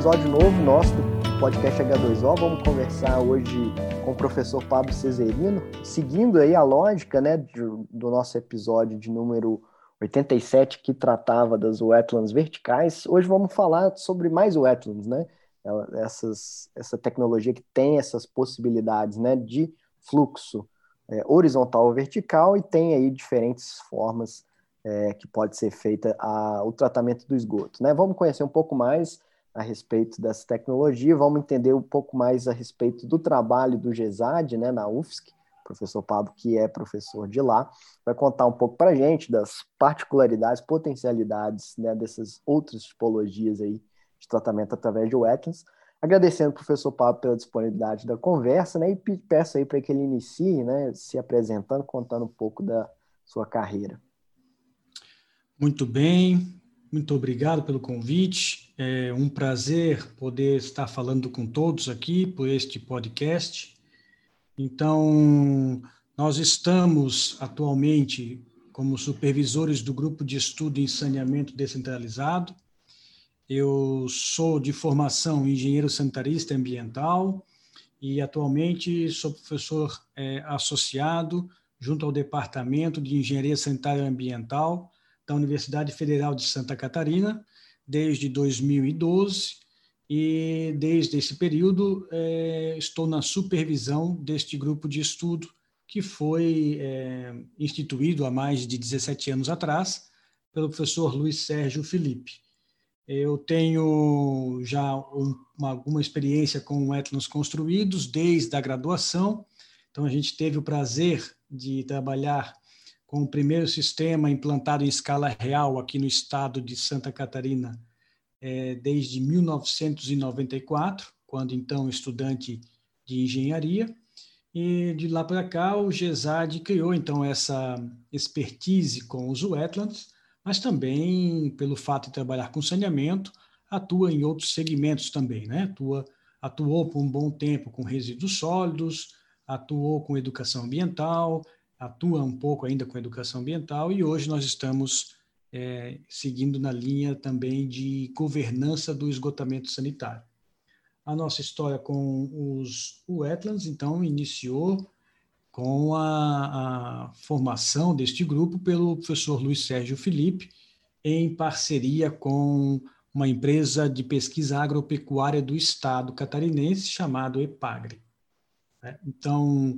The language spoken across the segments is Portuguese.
episódio novo nosso do podcast H2O. Vamos conversar hoje com o professor Pablo Cesarino, seguindo aí a lógica né, do, do nosso episódio de número 87, que tratava das wetlands verticais. Hoje vamos falar sobre mais wetlands, né? Essas, essa tecnologia que tem essas possibilidades né, de fluxo é, horizontal ou vertical e tem aí diferentes formas é, que pode ser feita a, o tratamento do esgoto. Né? Vamos conhecer um pouco mais a respeito dessa tecnologia, vamos entender um pouco mais a respeito do trabalho do GESAD né, na UFSC, o professor Pablo, que é professor de lá, vai contar um pouco para a gente das particularidades, potencialidades né, dessas outras tipologias aí de tratamento através de wetlands. Agradecendo ao professor Pablo pela disponibilidade da conversa, né, e peço aí para que ele inicie, né, se apresentando, contando um pouco da sua carreira. Muito bem, muito obrigado pelo convite. É um prazer poder estar falando com todos aqui por este podcast. Então, nós estamos atualmente como supervisores do grupo de estudo em saneamento descentralizado. Eu sou de formação engenheiro sanitarista ambiental e atualmente sou professor é, associado junto ao Departamento de Engenharia Sanitária Ambiental da Universidade Federal de Santa Catarina desde 2012 e desde esse período é, estou na supervisão deste grupo de estudo que foi é, instituído há mais de 17 anos atrás pelo professor Luiz Sérgio Felipe. Eu tenho já um, uma, alguma experiência com etnos construídos desde a graduação, então a gente teve o prazer de trabalhar com o primeiro sistema implantado em escala real aqui no estado de Santa Catarina é, desde 1994, quando então estudante de engenharia. E de lá para cá, o GESAD criou então essa expertise com os wetlands, mas também, pelo fato de trabalhar com saneamento, atua em outros segmentos também, né? Atua, atuou por um bom tempo com resíduos sólidos, atuou com educação ambiental, atua um pouco ainda com educação ambiental e hoje nós estamos é, seguindo na linha também de governança do esgotamento sanitário. A nossa história com os wetlands, então, iniciou com a, a formação deste grupo pelo professor Luiz Sérgio Felipe, em parceria com uma empresa de pesquisa agropecuária do estado catarinense chamado EPAGRE. Né? Então,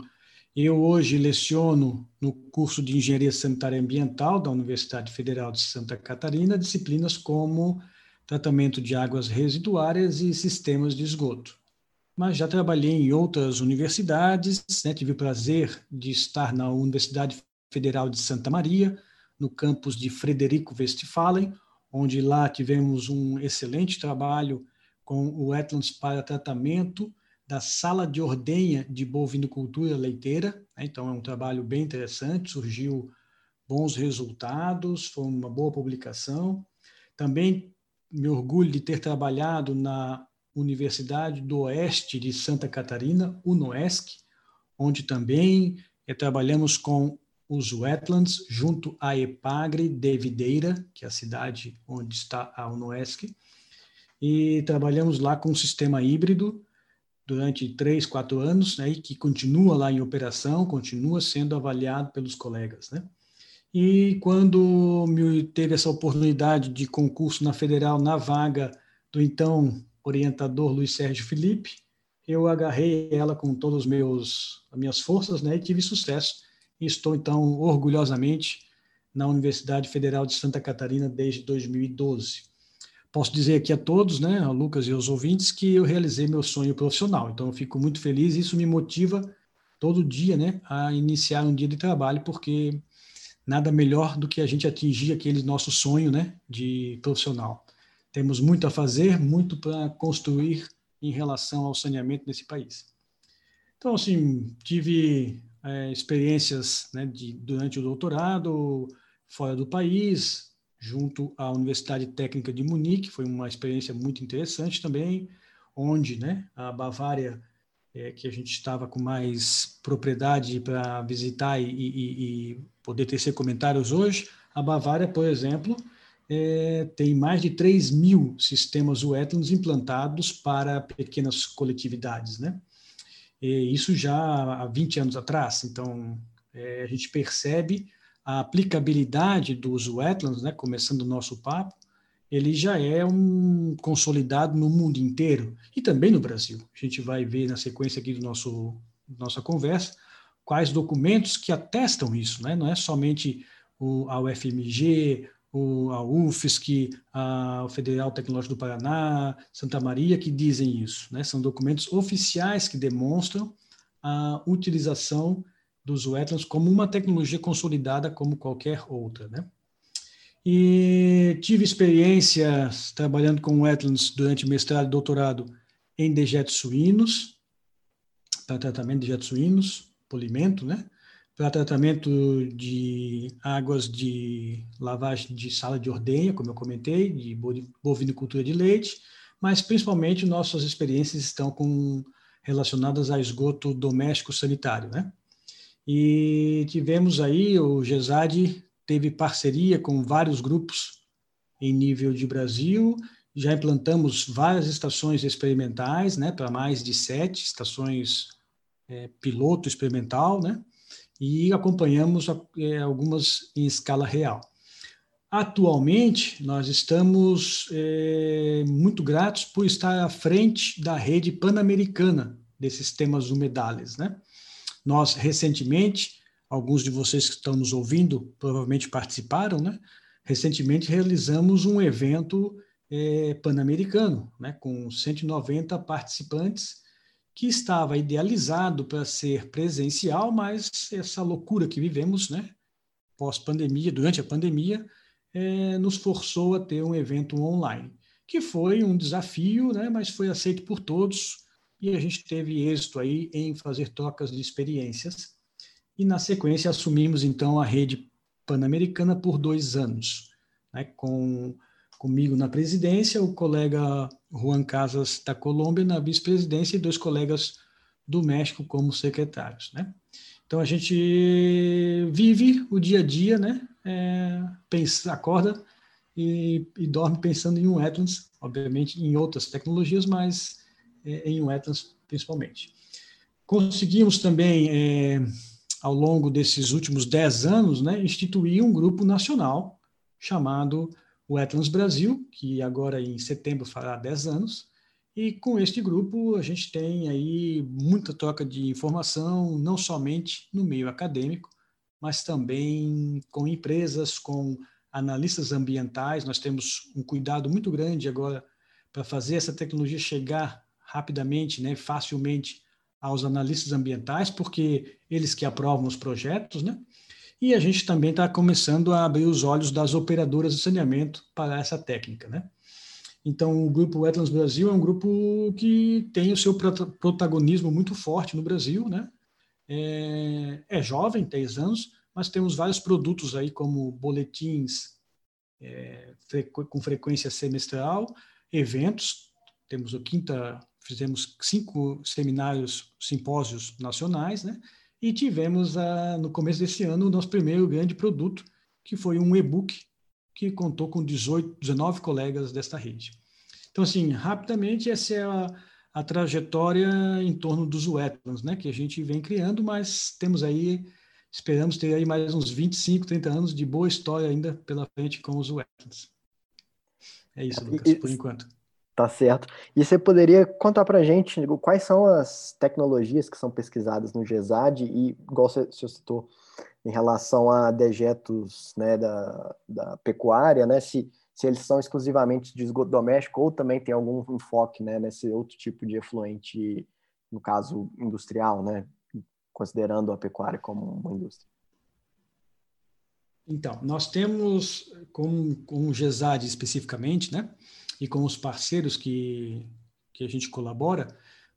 eu hoje leciono no curso de Engenharia Sanitária Ambiental da Universidade Federal de Santa Catarina disciplinas como tratamento de águas residuárias e sistemas de esgoto. Mas já trabalhei em outras universidades, né? tive o prazer de estar na Universidade Federal de Santa Maria, no campus de Frederico Westphalen, onde lá tivemos um excelente trabalho com o wetlands para tratamento da sala de ordenha de bovinocultura leiteira. Né? Então, é um trabalho bem interessante, surgiu bons resultados, foi uma boa publicação. Também me orgulho de ter trabalhado na Universidade do Oeste de Santa Catarina, UNOESC, onde também é, trabalhamos com os wetlands junto à Epagre de Videira, que é a cidade onde está a UNOESC, e trabalhamos lá com um sistema híbrido, durante três, quatro anos, né, e que continua lá em operação, continua sendo avaliado pelos colegas, né? E quando me teve essa oportunidade de concurso na Federal, na vaga do então orientador Luiz Sérgio Felipe, eu agarrei ela com todas os meus as minhas forças, né, e tive sucesso. E estou então orgulhosamente na Universidade Federal de Santa Catarina desde 2012 posso dizer aqui a todos, né, a Lucas e aos ouvintes, que eu realizei meu sonho profissional. Então, eu fico muito feliz e isso me motiva todo dia, né, a iniciar um dia de trabalho, porque nada melhor do que a gente atingir aquele nosso sonho, né, de profissional. Temos muito a fazer, muito para construir em relação ao saneamento nesse país. Então, assim, tive é, experiências né, de, durante o doutorado, fora do país, junto à Universidade Técnica de Munique, foi uma experiência muito interessante também, onde né, a Bavária, é, que a gente estava com mais propriedade para visitar e, e, e, poder tecer comentários hoje, a Bavária, por exemplo, é, tem mais de 3 mil sistemas wetlands implantados para pequenas coletividades, né? E isso já há 20 anos atrás. Então, é, a gente percebe a aplicabilidade dos wetlands, né? Começando o nosso papo, ele já é um consolidado no mundo inteiro e também no Brasil. A gente vai ver na sequência aqui do nosso nossa conversa quais documentos que atestam isso, né? Não é somente o, a UFMG, o, a UFSC, a, Federal Tecnológico do Paraná, Santa Maria, que dizem isso. Né? São documentos oficiais que demonstram a utilização dos wetlands como uma tecnologia consolidada como qualquer outra. Né? E tive experiências trabalhando com wetlands durante mestrado e doutorado em dejetos suínos, para tratamento de dejetos suínos, polimento, né? para tratamento de águas de lavagem de sala de ordenha, como eu comentei, de bovinicultura de leite, mas principalmente nossas experiências estão com, relacionadas a esgoto doméstico sanitário, né? E tivemos aí, o GESAD teve parceria com vários grupos em nível de Brasil, já implantamos várias estações experimentais, né, para mais de sete estações é, piloto experimental, né? e acompanhamos é, algumas em escala real. Atualmente, nós estamos é, muito gratos por estar à frente da rede pan-americana desses temas humedales. Né? Nós, recentemente, alguns de vocês que estão nos ouvindo provavelmente participaram, né? recentemente realizamos um evento é, pan-americano, né? com 190 participantes, que estava idealizado para ser presencial, mas essa loucura que vivemos, né, pós-pandemia, durante a pandemia, é, nos forçou a ter um evento online, que foi um desafio, né, mas foi aceito por todos e a gente teve êxito aí em fazer trocas de experiências. E na sequência assumimos então a rede pan-americana por dois anos, né, com comigo na presidência, o colega Juan Casas da Colômbia na vice-presidência e dois colegas do México como secretários, né? Então a gente vive o dia a dia, né? É, pensa, acorda e, e, dorme pensando em um wetlands, obviamente em outras tecnologias, mas em wetlands principalmente. Conseguimos também, é, ao longo desses últimos dez anos, né, instituir um grupo nacional chamado Wetlands Brasil, que agora em setembro fará 10 anos, e com este grupo a gente tem aí muita troca de informação, não somente no meio acadêmico, mas também com empresas, com analistas ambientais. Nós temos um cuidado muito grande agora para fazer essa tecnologia chegar rapidamente, né, facilmente aos analistas ambientais, porque eles que aprovam os projetos, né? E a gente também está começando a abrir os olhos das operadoras de saneamento para essa técnica, né? Então, o grupo Wetlands Brasil é um grupo que tem o seu protagonismo muito forte no Brasil, né? É, é jovem, 10 anos, mas temos vários produtos aí, como boletins é, com frequência semestral, eventos, temos o quinta, fizemos cinco seminários, simpósios nacionais, né? E tivemos, ah, no começo desse ano, o nosso primeiro grande produto, que foi um e-book que contou com 18, 19 colegas desta rede. Então, assim, rapidamente, essa é a, a trajetória em torno dos wetlands, né, que a gente vem criando, mas temos aí, esperamos ter aí mais uns 25, 30 anos de boa história ainda pela frente com os wetlands. É isso, Lucas, por enquanto. Tá certo. E você poderia contar para gente quais são as tecnologias que são pesquisadas no GESAD e, igual você, você citou, em relação a dejetos né, da, da pecuária, né, se, se eles são exclusivamente de esgoto doméstico ou também tem algum enfoque né, nesse outro tipo de efluente, no caso industrial, né, considerando a pecuária como uma indústria. Então, nós temos, com, com o GESAD especificamente, né, e com os parceiros que, que a gente colabora,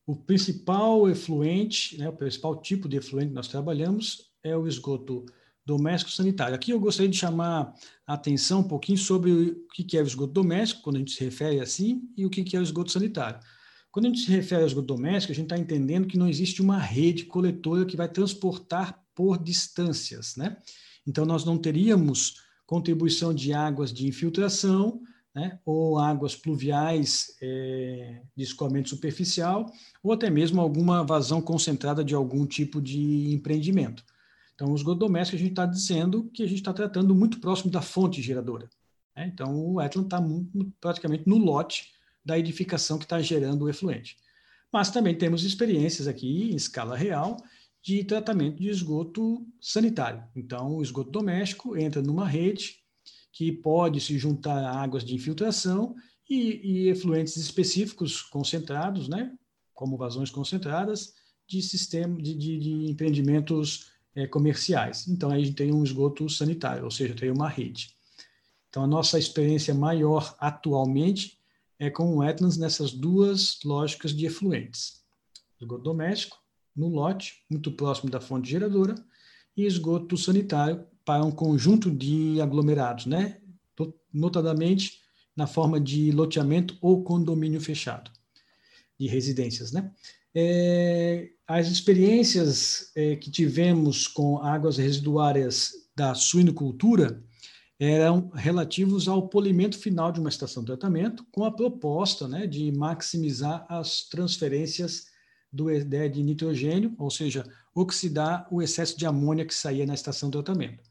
o principal efluente, né, o principal tipo de efluente que nós trabalhamos é o esgoto doméstico sanitário. Aqui eu gostaria de chamar a atenção um pouquinho sobre o que é o esgoto doméstico, quando a gente se refere assim, e o que é o esgoto sanitário. Quando a gente se refere ao esgoto doméstico, a gente está entendendo que não existe uma rede coletora que vai transportar por distâncias, né? Então, nós não teríamos contribuição de águas de infiltração, né, ou águas pluviais é, de escoamento superficial, ou até mesmo alguma vazão concentrada de algum tipo de empreendimento. Então, o esgoto doméstico, a gente está dizendo que a gente está tratando muito próximo da fonte geradora. Né? Então, o wetland está praticamente no lote da edificação que está gerando o efluente. Mas também temos experiências aqui em escala real de tratamento de esgoto sanitário. Então, o esgoto doméstico entra numa rede que pode se juntar a águas de infiltração e, e efluentes específicos concentrados, né, como vazões concentradas, de sistema de, de, de empreendimentos é, comerciais. Então, aí a gente tem um esgoto sanitário, ou seja, tem uma rede. Então, a nossa experiência maior atualmente é com wetlands nessas duas lógicas de efluentes. Esgoto doméstico, no lote, muito próximo da fonte geradora, e esgoto sanitário para um conjunto de aglomerados, né? notadamente na forma de loteamento ou condomínio fechado de residências. Né? É, as experiências é, que tivemos com águas residuárias da suinocultura eram relativos ao polimento final de uma estação de tratamento, com a proposta né, de maximizar as transferências do, de nitrogênio, ou seja, oxidar o excesso de amônia que saía na estação de tratamento.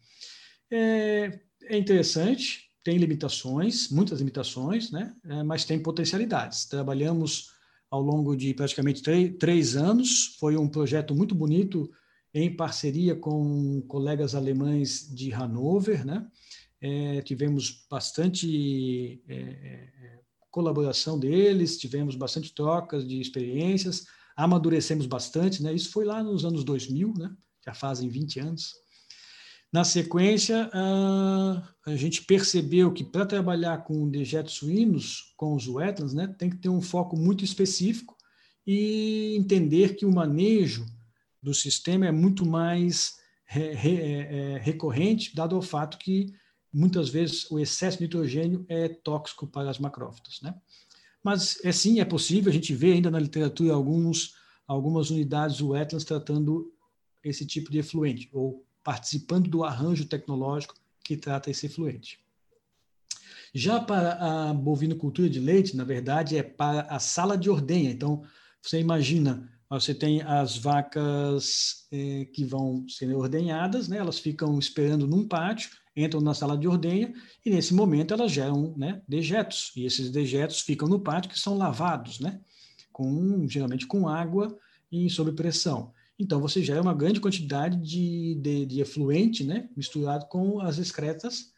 É, é interessante, tem limitações, muitas limitações, né, é, mas tem potencialidades. Trabalhamos ao longo de praticamente três anos. Foi um projeto muito bonito em parceria com colegas alemães de Hannover, né? É, tivemos bastante é, é, colaboração deles, tivemos bastante trocas de experiências, amadurecemos bastante, né? Isso foi lá nos anos 2000, né? Já fazem 20 anos. Na sequência, a gente percebeu que para trabalhar com dejetos suínos, com os wetlands, né, tem que ter um foco muito específico e entender que o manejo do sistema é muito mais é, é, recorrente, dado o fato que muitas vezes o excesso de nitrogênio é tóxico para as macrófitas. Né? Mas é sim, é possível, a gente vê ainda na literatura alguns, algumas unidades wetlands tratando esse tipo de efluente, ou participando do arranjo tecnológico que trata esse efluente. Já para a bovinocultura de leite, na verdade, é para a sala de ordenha. Então, você imagina, você tem as vacas eh, que vão ser ordenhadas, né? elas ficam esperando num pátio, entram na sala de ordenha e, nesse momento, elas geram né, dejetos. E esses dejetos ficam no pátio que são lavados, né? com, geralmente com água e sob pressão. Então, você gera uma grande quantidade de, de, de efluente, né, misturado com as excretas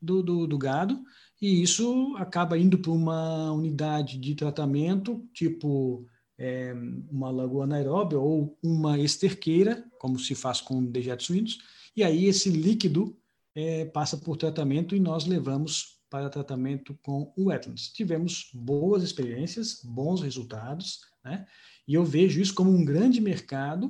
do, do, do gado, e isso acaba indo para uma unidade de tratamento, tipo é, uma lagoa anaeróbia ou uma esterqueira, como se faz com dejetos suínos, e aí esse líquido é, passa por tratamento e nós levamos para tratamento com o wetlands. Tivemos boas experiências, bons resultados, né? E eu vejo isso como um grande mercado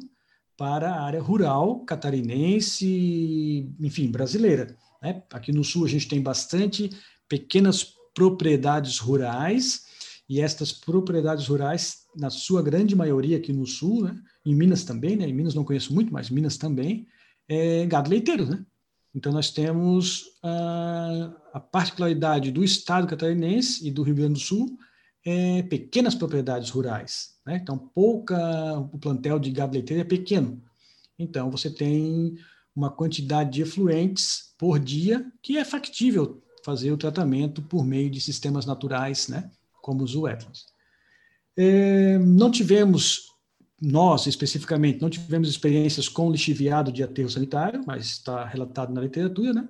para a área rural catarinense, enfim, brasileira. Né? Aqui no sul a gente tem bastante pequenas propriedades rurais, e estas propriedades rurais, na sua grande maioria aqui no sul, né? em Minas também, né? em Minas não conheço muito, mas Minas também, é gado leiteiro, né? Então, nós temos a, a particularidade do estado catarinense e do Rio Grande do Sul, é, pequenas propriedades rurais. Né? Então, pouca, o plantel de gado leiteiro é pequeno. Então, você tem uma quantidade de efluentes por dia que é factível fazer o tratamento por meio de sistemas naturais, né? como os wetlands. É, não tivemos, nós especificamente, não tivemos experiências com lixiviado de aterro sanitário, mas está relatado na literatura, né?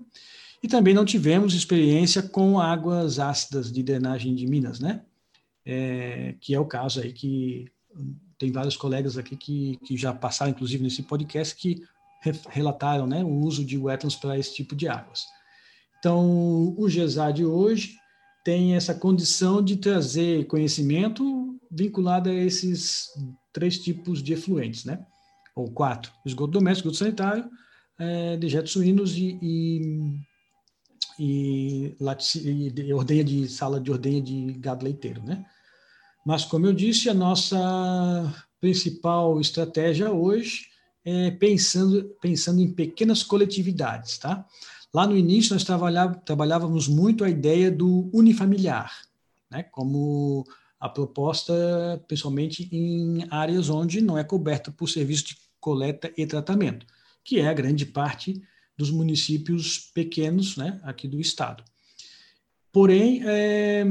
E também não tivemos experiência com águas ácidas de drenagem de minas, né? É, que é o caso aí que tem vários colegas aqui que, que já passaram, inclusive, nesse podcast, que re relataram né, o uso de wetlands para esse tipo de águas. Então, o GESAD de hoje tem essa condição de trazer conhecimento vinculado a esses três tipos de efluentes, né? ou quatro, esgoto doméstico, esgoto sanitário, é, dejetos suínos e, e e, e ordenha de sala de ordenha de gado leiteiro, né? Mas como eu disse, a nossa principal estratégia hoje é pensando pensando em pequenas coletividades, tá? Lá no início, nós trabalhávamos muito a ideia do unifamiliar, né, como a proposta, principalmente em áreas onde não é coberta por serviço de coleta e tratamento, que é a grande parte dos municípios pequenos né, aqui do estado. Porém, é,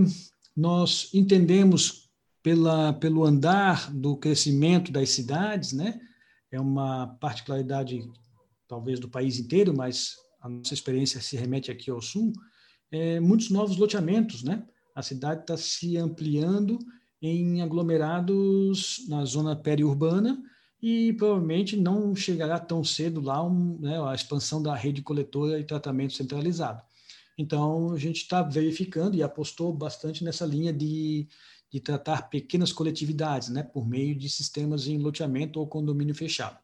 nós entendemos pela, pelo andar do crescimento das cidades, né, é uma particularidade talvez do país inteiro, mas a nossa experiência se remete aqui ao sul, é, muitos novos loteamentos, né? A cidade está se ampliando em aglomerados na zona periurbana e provavelmente não chegará tão cedo lá um, né, a expansão da rede coletora e tratamento centralizado. Então, a gente está verificando e apostou bastante nessa linha de, de tratar pequenas coletividades, né, por meio de sistemas em loteamento ou condomínio fechado.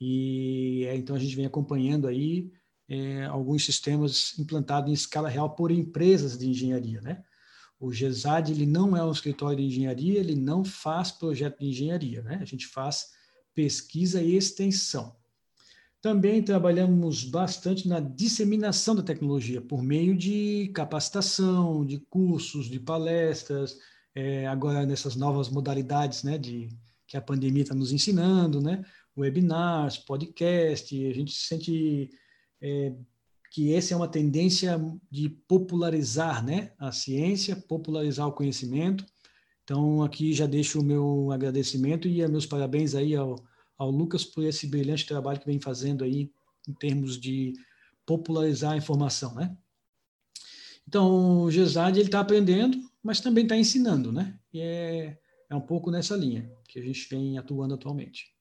E é, então a gente vem acompanhando aí é, alguns sistemas implantados em escala real por empresas de engenharia, né? O GESAD ele não é um escritório de engenharia, ele não faz projeto de engenharia, né? A gente faz pesquisa e extensão. Também trabalhamos bastante na disseminação da tecnologia por meio de capacitação, de cursos, de palestras, é, agora nessas novas modalidades, né, de que a pandemia está nos ensinando, né, webinars, podcast. A gente sente é, que essa é uma tendência de popularizar né, a ciência, popularizar o conhecimento. Então, aqui já deixo o meu agradecimento e meus parabéns aí ao, ao Lucas por esse brilhante trabalho que vem fazendo aí em termos de popularizar a informação, né? Então, o GESAD ele está aprendendo, mas também está ensinando, né? E é, é um pouco nessa linha que a gente vem atuando atualmente.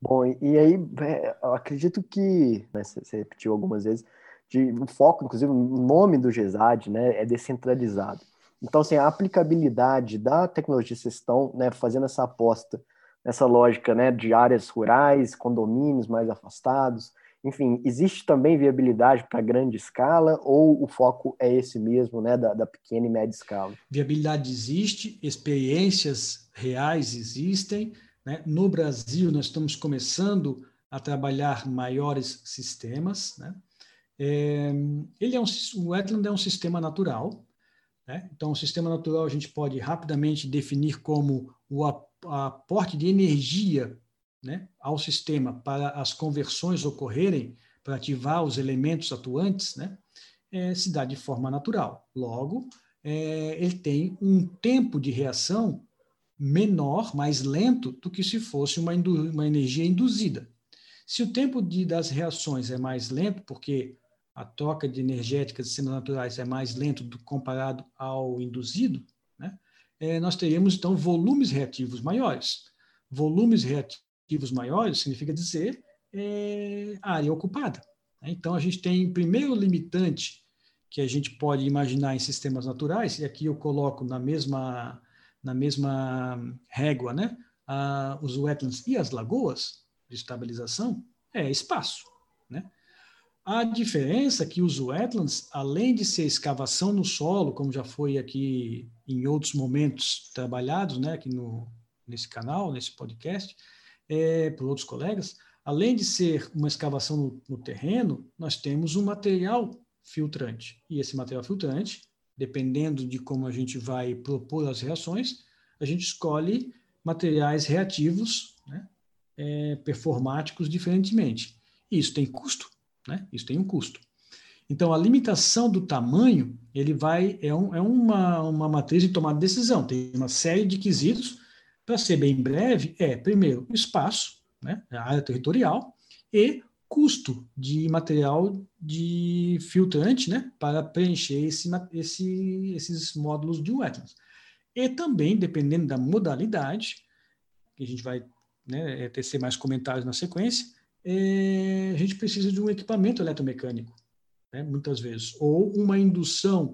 Bom, e aí é, acredito que, né, você repetiu algumas vezes, de, o foco, inclusive, o nome do GESAD né, é descentralizado. Então, assim, a aplicabilidade da tecnologia, vocês estão né, fazendo essa aposta nessa lógica né, de áreas rurais, condomínios mais afastados, enfim, existe também viabilidade para grande escala ou o foco é esse mesmo, né, da, da, pequena e média escala? Viabilidade existe, experiências reais existem. Né? No Brasil, nós estamos começando a trabalhar maiores sistemas. Né? É, ele é um, o wetland é um sistema natural. Né? Então, o sistema natural a gente pode rapidamente definir como o aporte de energia né, ao sistema para as conversões ocorrerem, para ativar os elementos atuantes, né, é, se dá de forma natural. Logo, é, ele tem um tempo de reação menor, mais lento do que se fosse uma, uma energia induzida. Se o tempo de, das reações é mais lento, porque a troca de energéticas de sistemas naturais é mais lento do, comparado ao induzido, né, é, nós teríamos, então, volumes reativos maiores. Volumes reativos ativos maiores significa dizer é, área ocupada. Né? Então, a gente tem, primeiro limitante que a gente pode imaginar em sistemas naturais, e aqui eu coloco na mesma, na mesma régua né, os wetlands e as lagoas de estabilização, é espaço. Né? A diferença é que os wetlands, além de ser escavação no solo, como já foi aqui em outros momentos trabalhados, né, aqui no, nesse canal, nesse podcast, é, por outros colegas, além de ser uma escavação no, no terreno, nós temos um material filtrante. E esse material filtrante, dependendo de como a gente vai propor as reações, a gente escolhe materiais reativos, né, é, performáticos diferentemente. Isso tem custo, né? Isso tem um custo. Então, a limitação do tamanho, ele vai, é, um, é uma, uma matriz de tomada de decisão. Tem uma série de quesitos para ser bem breve, é, primeiro, espaço, né, a área territorial, e custo de material de filtrante né, para preencher esse, esse, esses módulos de wetlands. E também, dependendo da modalidade, que a gente vai né, é, tecer mais comentários na sequência, é, a gente precisa de um equipamento eletromecânico, né, muitas vezes, ou uma indução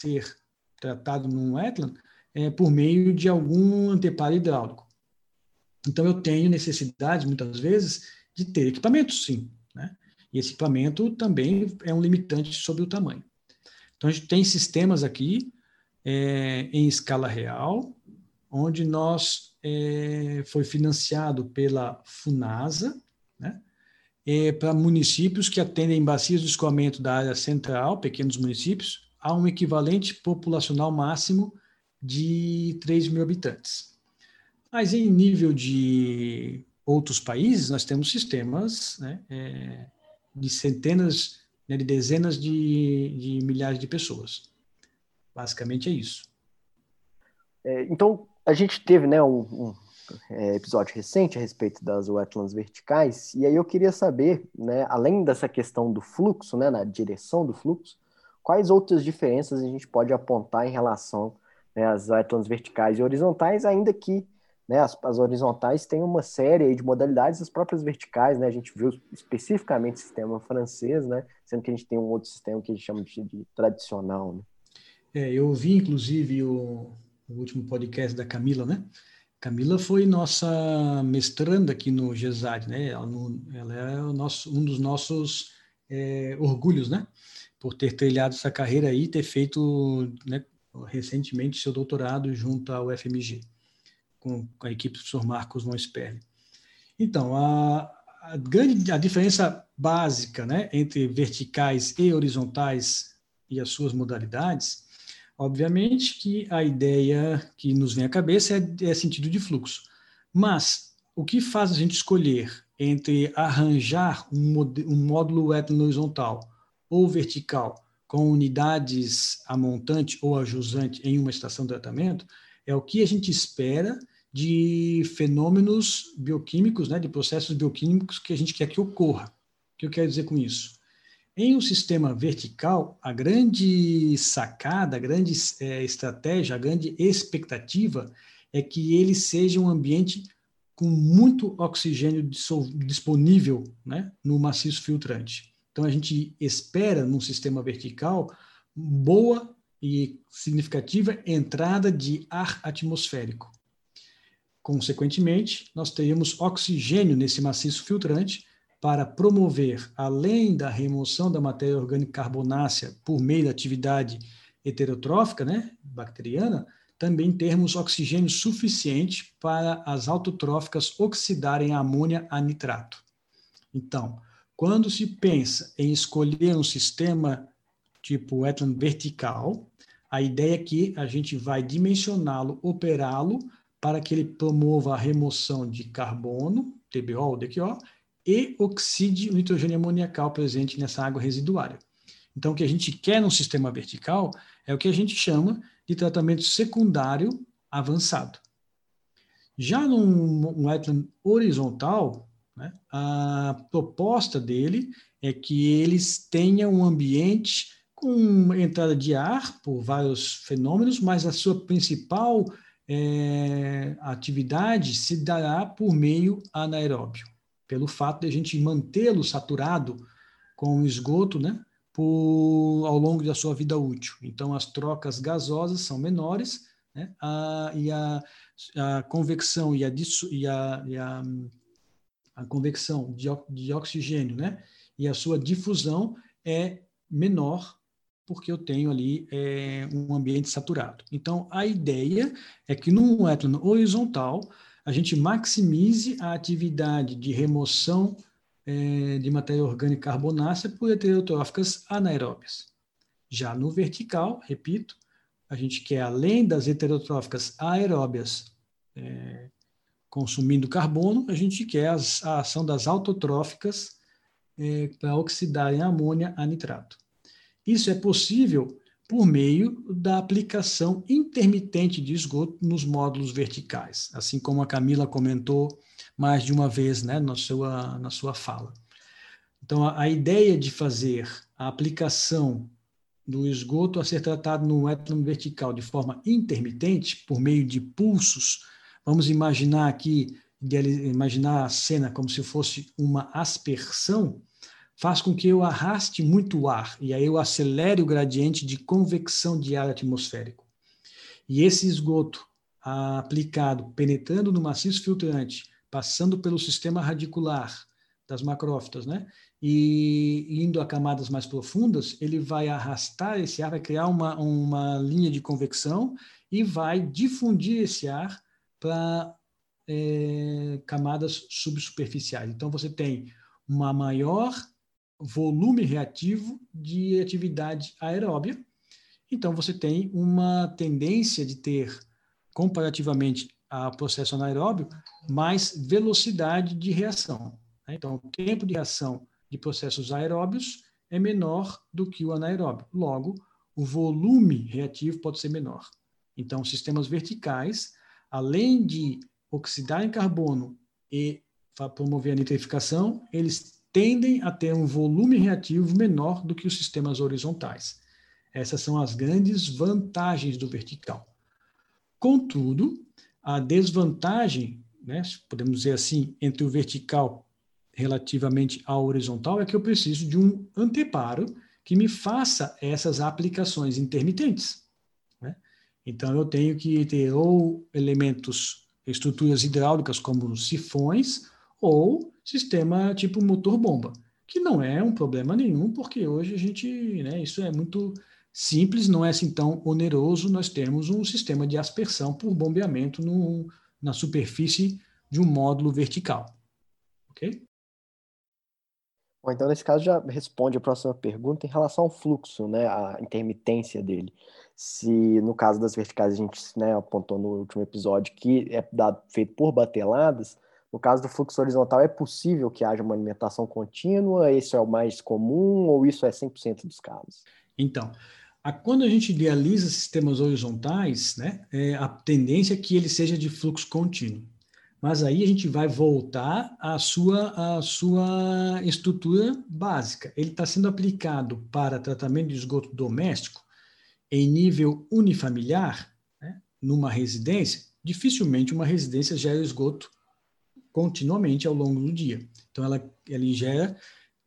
ser tratado num wetland é, por meio de algum anteparo hidráulico. Então, eu tenho necessidade, muitas vezes, de ter equipamento, sim. Né? E esse equipamento também é um limitante sobre o tamanho. Então, a gente tem sistemas aqui é, em escala real, onde nós é, foi financiado pela Funasa, né? é, para municípios que atendem bacias de escoamento da área central, pequenos municípios, há um equivalente populacional máximo de 3 mil habitantes. Mas em nível de outros países, nós temos sistemas né, é, de centenas, né, de dezenas de, de, milhares de pessoas. Basicamente é isso. É, então, a gente teve né, um, um é, episódio recente a respeito das wetlands verticais, e aí eu queria saber, né, além dessa questão do fluxo, né, na direção do fluxo, quais outras diferenças a gente pode apontar em relação né, às wetlands verticais e horizontais, ainda que né, as, as, horizontais têm uma série de modalidades, as próprias verticais, né, a gente viu especificamente o sistema francês, né, sendo que a gente tem um outro sistema que a gente chama de, de tradicional. Né. É, eu ouvi, inclusive, o, o, último podcast da Camila, né? Camila foi nossa mestranda aqui no GESAD, né? Ela, ela é nosso, um dos nossos é, orgulhos, né? Por ter trilhado essa carreira aí, ter feito né, recentemente seu doutorado junto ao FMG, com, a equipe do professor Marcos von Sperling. Então, a, a, grande a diferença básica né, entre verticais e horizontais e as suas modalidades, obviamente que a ideia que nos vem à cabeça é, é sentido de fluxo. Mas o que faz a gente escolher entre arranjar um, um módulo etno horizontal ou vertical com unidades a montante ou a jusante em uma estação de tratamento é o que a gente espera de fenômenos bioquímicos, né, de processos bioquímicos que a gente quer que ocorra. O que eu quero dizer com isso? Em um sistema vertical, a grande sacada, a grande é, estratégia, a grande expectativa é que ele seja um ambiente com muito oxigênio disponível né, no maciço filtrante. Então, a gente espera, num sistema vertical, boa e significativa entrada de ar atmosférico. Consequentemente, nós teríamos oxigênio nesse maciço filtrante para promover, além da remoção da matéria orgânica carbonácea por meio da atividade heterotrófica, né, bacteriana, também termos oxigênio suficiente para as autotróficas oxidarem a amônia a nitrato. Então, quando se pensa em escolher um sistema tipo wetland vertical, a ideia é que a gente vai dimensioná-lo, operá-lo para que ele promova a remoção de carbono, TBO ou DQO, e oxide o nitrogênio amoniacal presente nessa água residuária. Então, o que a gente quer num sistema vertical é o que a gente chama de tratamento secundário avançado. Já num wetland horizontal, né? A proposta dele é que eles tenham um ambiente com entrada de ar por vários fenômenos, mas a sua principal é, atividade se dará por meio anaeróbio, pelo fato de a gente mantê-lo saturado com esgoto, né, por, ao longo da sua vida útil. Então, as trocas gasosas são menores, né, a, e a, a convecção e a, e a, e a a convecção de, oxigênio, né? E a sua difusão é menor porque eu tenho ali é, um ambiente saturado. Então, a ideia é que num étano horizontal, a gente maximize a atividade de remoção é, de matéria orgânica carbonácea por heterotróficas anaeróbias. Já no vertical, repito, a gente quer, além das heterotróficas aeróbias é, consumindo carbono, a gente quer as, a ação das autotróficas é, para oxidarem a amônia a nitrato. Isso é possível por meio da aplicação intermitente de esgoto nos módulos verticais, assim como a Camila comentou mais de uma vez né, na, sua, na sua fala. Então, a, a ideia de fazer a aplicação do esgoto a ser tratado no étano vertical de forma intermitente, por meio de pulsos Vamos imaginar aqui, imaginar a cena como se fosse uma aspersão, faz com que eu arraste muito ar e aí eu acelere o gradiente de convecção de ar atmosférico. E esse esgoto aplicado, penetrando no maciço filtrante, passando pelo sistema radicular das macrófitas, né? E indo a camadas mais profundas, ele vai arrastar esse ar, vai criar uma, uma linha de convecção e vai difundir esse ar para é, camadas subsuperficiais. Então, você tem uma maior volume reativo de atividade aeróbia. Então, você tem uma tendência de ter, comparativamente ao processo anaeróbio, mais velocidade de reação. Né? Então, o tempo de reação de processos aeróbios é menor do que o anaeróbio. Logo, o volume reativo pode ser menor. Então, sistemas verticais, além de oxidar em carbono e promover a nitrificação, eles tendem a ter um volume reativo menor do que os sistemas horizontais. Essas são as grandes vantagens do vertical. Contudo, a desvantagem, né, podemos dizer assim, entre o vertical relativamente ao horizontal é que eu preciso de um anteparo que me faça essas aplicações intermitentes. Então, eu tenho que ter ou elementos, estruturas hidráulicas como sifões, ou sistema tipo motor-bomba, que não é um problema nenhum, porque hoje a gente, né, isso é muito simples, não é assim tão oneroso, nós temos um sistema de aspersão por bombeamento no, na superfície de um módulo vertical. Ok? Bom, então, nesse caso, já responde a próxima pergunta em relação ao fluxo, né, a intermitência dele. Se, no caso das verticais, a gente né, apontou no último episódio que é dado, feito por bateladas, no caso do fluxo horizontal, é possível que haja uma alimentação contínua? Esse é o mais comum ou isso é 100% dos casos? Então, a, quando a gente idealiza sistemas horizontais, né, é, a tendência é que ele seja de fluxo contínuo. Mas aí a gente vai voltar à sua, à sua estrutura básica. Ele está sendo aplicado para tratamento de esgoto doméstico em nível unifamiliar, né, numa residência. Dificilmente uma residência gera esgoto continuamente ao longo do dia. Então, ela, gera,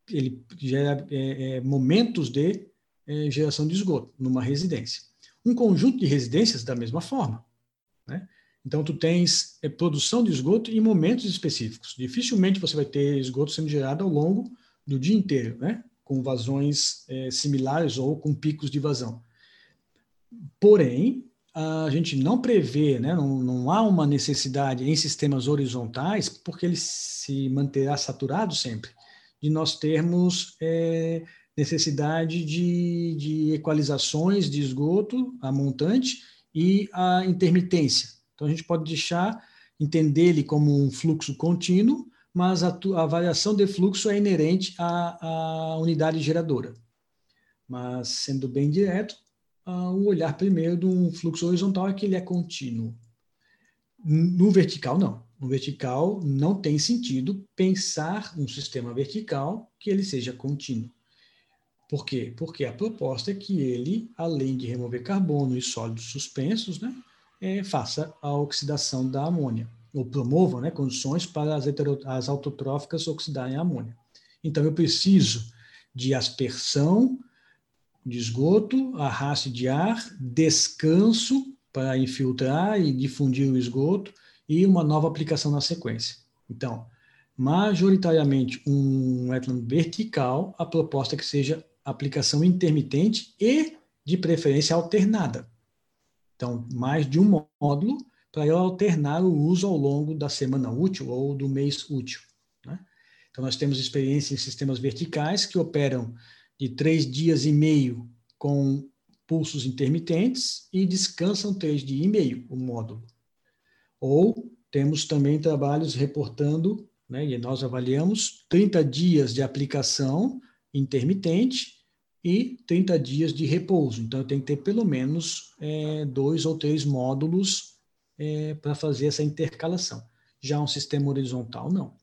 ele gera é, é, momentos de é, geração de esgoto numa residência. Um conjunto de residências da mesma forma. Né? Então, tu tens é, produção de esgoto em momentos específicos. Dificilmente você vai ter esgoto sendo gerado ao longo do dia inteiro, né? com vazões é, similares ou com picos de vazão. Porém, a gente não prevê, né? não, não há uma necessidade em sistemas horizontais, porque ele se manterá saturado sempre, de nós termos é, necessidade de, de equalizações de esgoto, a montante e a intermitência. Então, a gente pode deixar, entender ele como um fluxo contínuo, mas a, a variação de fluxo é inerente à, à unidade geradora. Mas, sendo bem direto, o olhar primeiro de um fluxo horizontal é que ele é contínuo. No vertical, não. No vertical, não tem sentido pensar um sistema vertical que ele seja contínuo. Por quê? Porque a proposta é que ele, além de remover carbono e sólidos suspensos, né, é, faça a oxidação da amônia, ou promova né, condições para as, as autotróficas oxidarem a amônia. Então, eu preciso de aspersão de esgoto, arraste de ar, descanso para infiltrar e difundir o esgoto e uma nova aplicação na sequência. Então, majoritariamente um wetland vertical, a proposta é que seja aplicação intermitente e, de preferência, alternada. Então, mais de um módulo para eu alternar o uso ao longo da semana útil ou do mês útil. Né? Então, nós temos experiência em sistemas verticais que operam de três dias e meio com pulsos intermitentes e descansam três dias e meio o módulo. Ou temos também trabalhos reportando, né, e nós avaliamos 30 dias de aplicação intermitente e 30 dias de repouso. Então, tenho que ter pelo menos é, dois ou três módulos é, para fazer essa intercalação. Já um sistema horizontal, não.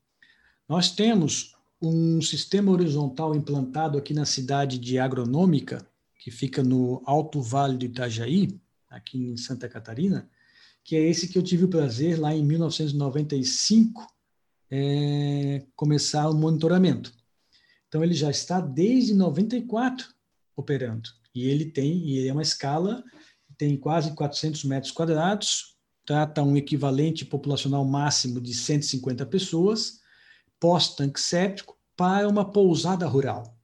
Nós temos um sistema horizontal implantado aqui na cidade de Agronômica, que fica no Alto Vale do Itajaí, aqui em Santa Catarina, que é esse que eu tive o prazer, lá em 1995, é, começar o monitoramento. Então, ele já está desde 94 operando. E ele tem, e ele é uma escala, tem quase 400 metros quadrados, trata um equivalente populacional máximo de 150 pessoas, pós-tanque séptico, para uma pousada rural.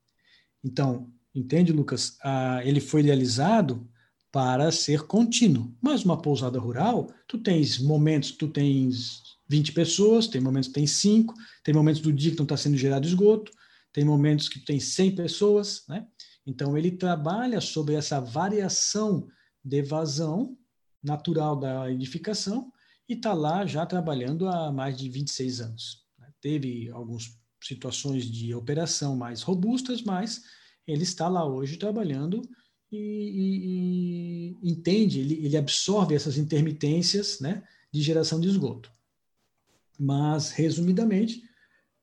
Então, entende, Lucas? Ah, ele foi idealizado para ser contínuo. Mas uma pousada rural, tu tens momentos, tu tens 20 pessoas, tem momentos que tem 5, tem momentos do dia que não está sendo gerado esgoto, tem momentos que tem 100 pessoas, né? Então ele trabalha sobre essa variação de vazão natural da edificação e está lá já trabalhando há mais de 26 anos. Teve algumas situações de operação mais robustas, mas ele está lá hoje trabalhando e, e, e entende, ele, ele, absorve essas intermitências né, de geração de esgoto. Mas, resumidamente,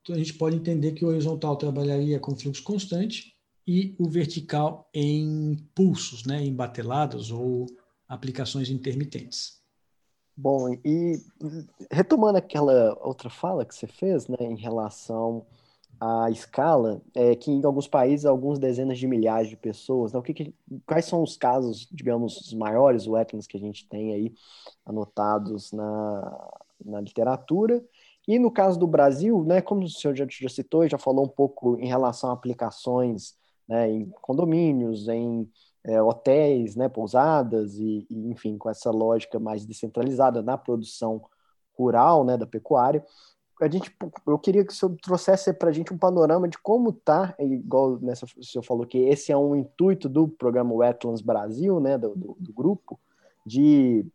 a gente pode entender que o horizontal trabalharia com fluxo constante e o vertical em pulsos, né, em bateladas ou aplicações intermitentes. Bom, e retomando aquela outra fala que você fez, né, em relação à escala, é que em alguns países, alguns dezenas de milhares de pessoas, né, o que, que quais são os casos, digamos, os maiores wetlands que a gente tem aí anotados na, na literatura? E no caso do Brasil, né, como o senhor já, já citou já falou um pouco em relação a aplicações né, em condomínios, em é, hotéis, né, pousadas e, e, enfim, com essa lógica mais descentralizada na produção rural, né, da pecuária. A gente, eu queria que o senhor trouxesse para a gente um panorama de como está, igual nessa, o senhor falou que esse é um intuito do programa Wetlands Brasil, né, do, do, do grupo, de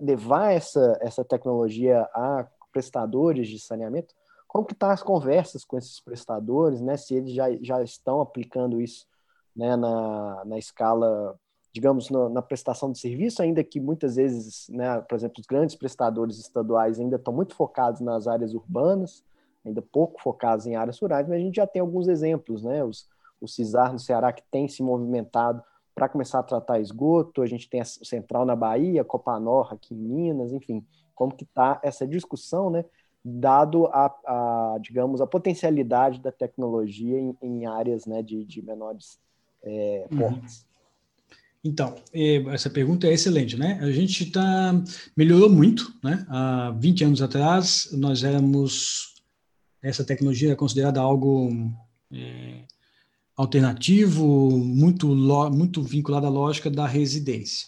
levar essa, essa tecnologia a prestadores de saneamento. Como que estão tá as conversas com esses prestadores, né, se eles já, já estão aplicando isso né, na, na escala, digamos, no, na prestação de serviço, ainda que muitas vezes, né, por exemplo, os grandes prestadores estaduais ainda estão muito focados nas áreas urbanas, ainda pouco focados em áreas rurais, mas a gente já tem alguns exemplos, né, os, o CISAR no Ceará que tem se movimentado para começar a tratar esgoto, a gente tem a Central na Bahia, a Copanor aqui em Minas, enfim, como que está essa discussão, né, dado a, a, digamos, a potencialidade da tecnologia em, em áreas né, de, de menores é, uhum. Então, essa pergunta é excelente, né? A gente tá, melhorou muito, né? Há 20 anos atrás, nós éramos, essa tecnologia era considerada algo é, alternativo, muito, muito vinculado à lógica da residência.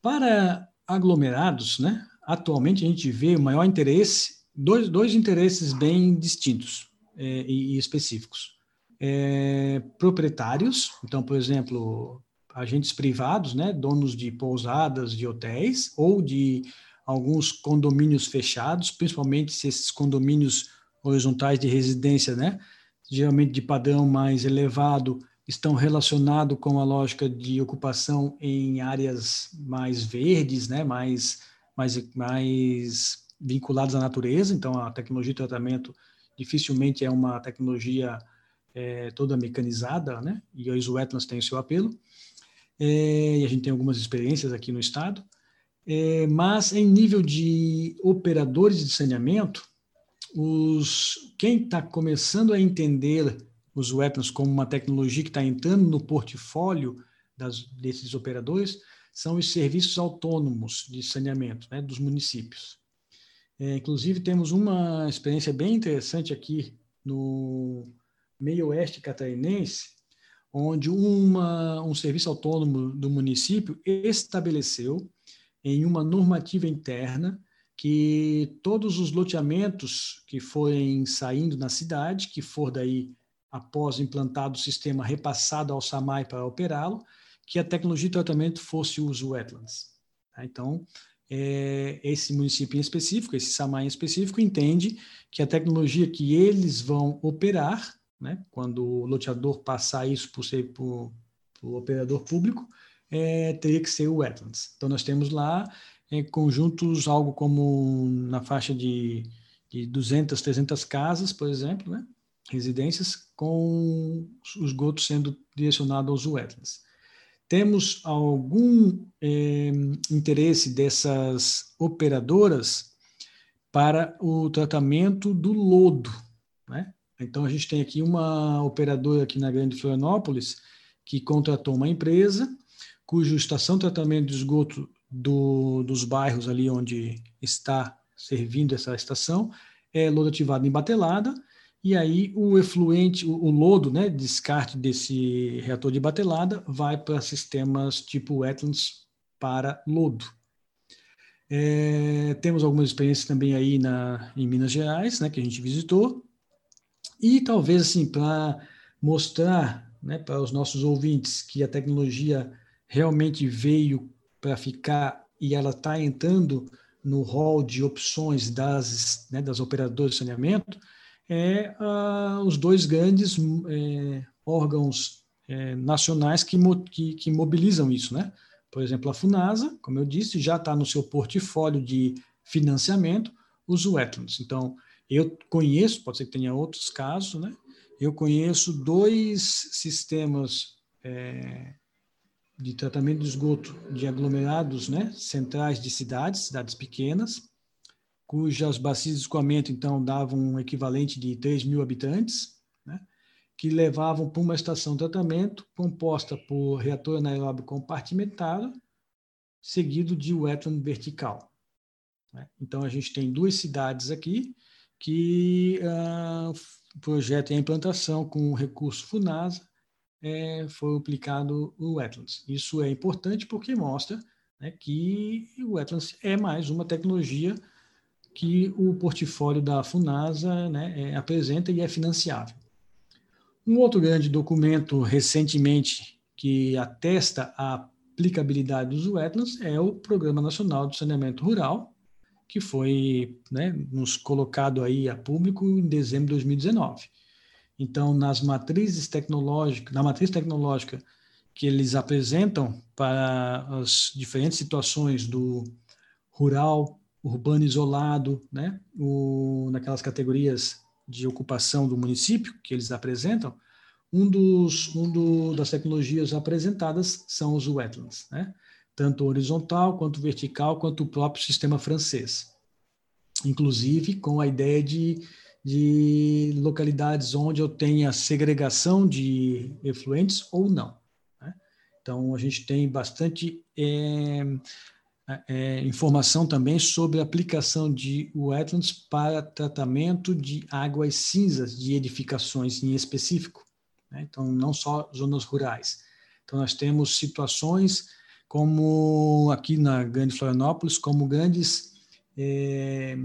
Para aglomerados, né? Atualmente a gente vê o maior interesse, dois, dois interesses bem distintos é, e específicos é, proprietários, então, por exemplo, agentes privados, né, donos de pousadas, de hotéis, ou de alguns condomínios fechados, principalmente se esses condomínios horizontais de residência, né, geralmente de padrão mais elevado, estão relacionados com a lógica de ocupação em áreas mais verdes, né, mais, mais, mais vinculadas à natureza, então a tecnologia de tratamento dificilmente é uma tecnologia é, toda mecanizada, né? E os wetlands têm o seu apelo. É, e a gente tem algumas experiências aqui no estado. É, mas em nível de operadores de saneamento, os, quem está começando a entender os wetlands como uma tecnologia que está entrando no portfólio das, desses operadores são os serviços autônomos de saneamento né, dos municípios. É, inclusive, temos uma experiência bem interessante aqui no, meio oeste catarinense, onde uma, um serviço autônomo do município estabeleceu em uma normativa interna que todos os loteamentos que forem saindo na cidade, que for daí após implantado o sistema repassado ao SAMAI para operá-lo, que a tecnologia de tratamento fosse os wetlands. Tá? Então, é, esse município em específico, esse SAMAI em específico, entende que a tecnologia que eles vão operar né? quando o loteador passar isso por ser por, operador público, é, teria que ser o wetlands. Então, nós temos lá é, conjuntos, algo como na faixa de, de 200, 300 casas, por exemplo, né? residências, com os esgoto sendo direcionado aos wetlands. Temos algum é, interesse dessas operadoras para o tratamento do lodo, né? Então, a gente tem aqui uma operadora aqui na Grande Florianópolis que contratou uma empresa cuja estação de tratamento de esgoto do, dos bairros ali onde está servindo essa estação é lodativada em batelada e aí o efluente, o, o lodo, né, descarte desse reator de batelada, vai para sistemas tipo wetlands para lodo. É, temos algumas experiências também aí na, em Minas Gerais, né, que a gente visitou, e talvez assim, para mostrar né, para os nossos ouvintes que a tecnologia realmente veio para ficar e ela está entrando no rol de opções das, né, das operadoras de saneamento, é os dois grandes é, órgãos é, nacionais que, que, que, mobilizam isso. Né? Por exemplo, a FUNASA, como eu disse, já está no seu portfólio de financiamento os wetlands. Então, eu conheço, pode ser que tenha outros casos, né? eu conheço dois sistemas é, de tratamento de esgoto de aglomerados né, centrais de cidades, cidades pequenas, cujas bacias de escoamento, então, davam um equivalente de 3 mil habitantes, né, que levavam para uma estação de tratamento composta por reator anaeróbio compartimentado, seguido de wetland vertical. Né. Então, a gente tem duas cidades aqui que o projeto e a implantação com o recurso FUNASA é, foi aplicado o Wetlands. Isso é importante porque mostra né, que o Wetlands é mais uma tecnologia que o portfólio da FUNASA né, é, apresenta e é financiável. Um outro grande documento recentemente que atesta a aplicabilidade dos wetlands é o Programa Nacional de Saneamento Rural, que foi né, nos colocado aí a público em dezembro de 2019. Então, nas matrizes tecnológicas, na matriz tecnológica que eles apresentam para as diferentes situações do rural, urbano isolado, né, o, naquelas categorias de ocupação do município que eles apresentam, um dos um do, das tecnologias apresentadas são os wetlands, né? Tanto horizontal quanto vertical, quanto o próprio sistema francês. Inclusive com a ideia de de localidades onde eu tenha segregação de efluentes ou não. Né? Então, a gente tem bastante é, é, informação também sobre a aplicação de wetlands para tratamento de águas cinzas de edificações em específico. Né? Então, não só zonas rurais. Então, nós temos situações como aqui na Grande Florianópolis, como grandes é,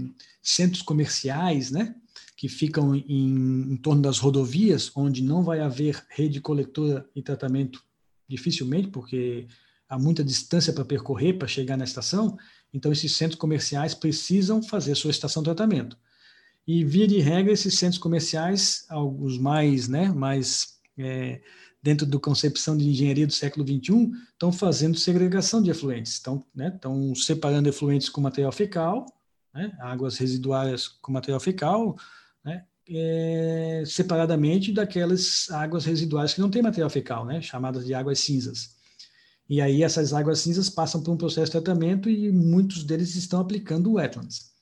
centros comerciais, né? que ficam em, em torno das rodovias, onde não vai haver rede coletora e tratamento dificilmente, porque há muita distância para percorrer para chegar na estação, então esses centros comerciais precisam fazer sua estação de tratamento. E via de regra esses centros comerciais, alguns mais, né, mais é, dentro da concepção de engenharia do século 21, estão fazendo segregação de efluentes, estão, né, separando efluentes com material fecal, né, águas residuárias com material fecal, né, é, separadamente daquelas águas residuais que não têm material fecal, né, chamadas de águas cinzas. E aí essas águas cinzas passam por um processo de tratamento e muitos deles estão aplicando wetlands,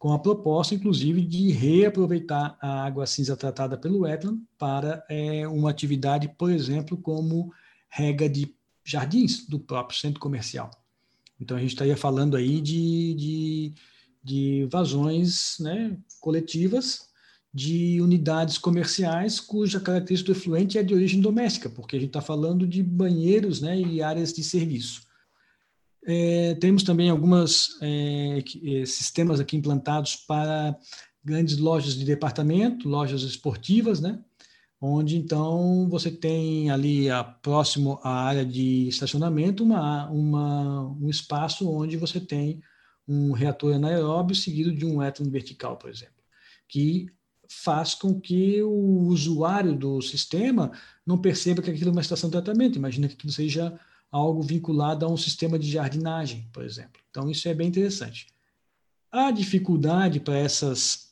com a proposta, inclusive, de reaproveitar a água cinza tratada pelo wetland para é, uma atividade, por exemplo, como rega de jardins do próprio centro comercial. Então a gente estaria falando aí de, de, de vazões né, coletivas de unidades comerciais cuja característica do efluente é de origem doméstica, porque a gente está falando de banheiros né, e áreas de serviço. É, temos também alguns é, é, sistemas aqui implantados para grandes lojas de departamento, lojas esportivas, né? onde então você tem ali a, próximo à área de estacionamento uma, uma, um espaço onde você tem um reator anaeróbio seguido de um wetland vertical, por exemplo, que faz com que o usuário do sistema não perceba que aquilo é uma estação de tratamento. Imagina que aquilo seja algo vinculado a um sistema de jardinagem, por exemplo. Então, isso é bem interessante. A dificuldade para essas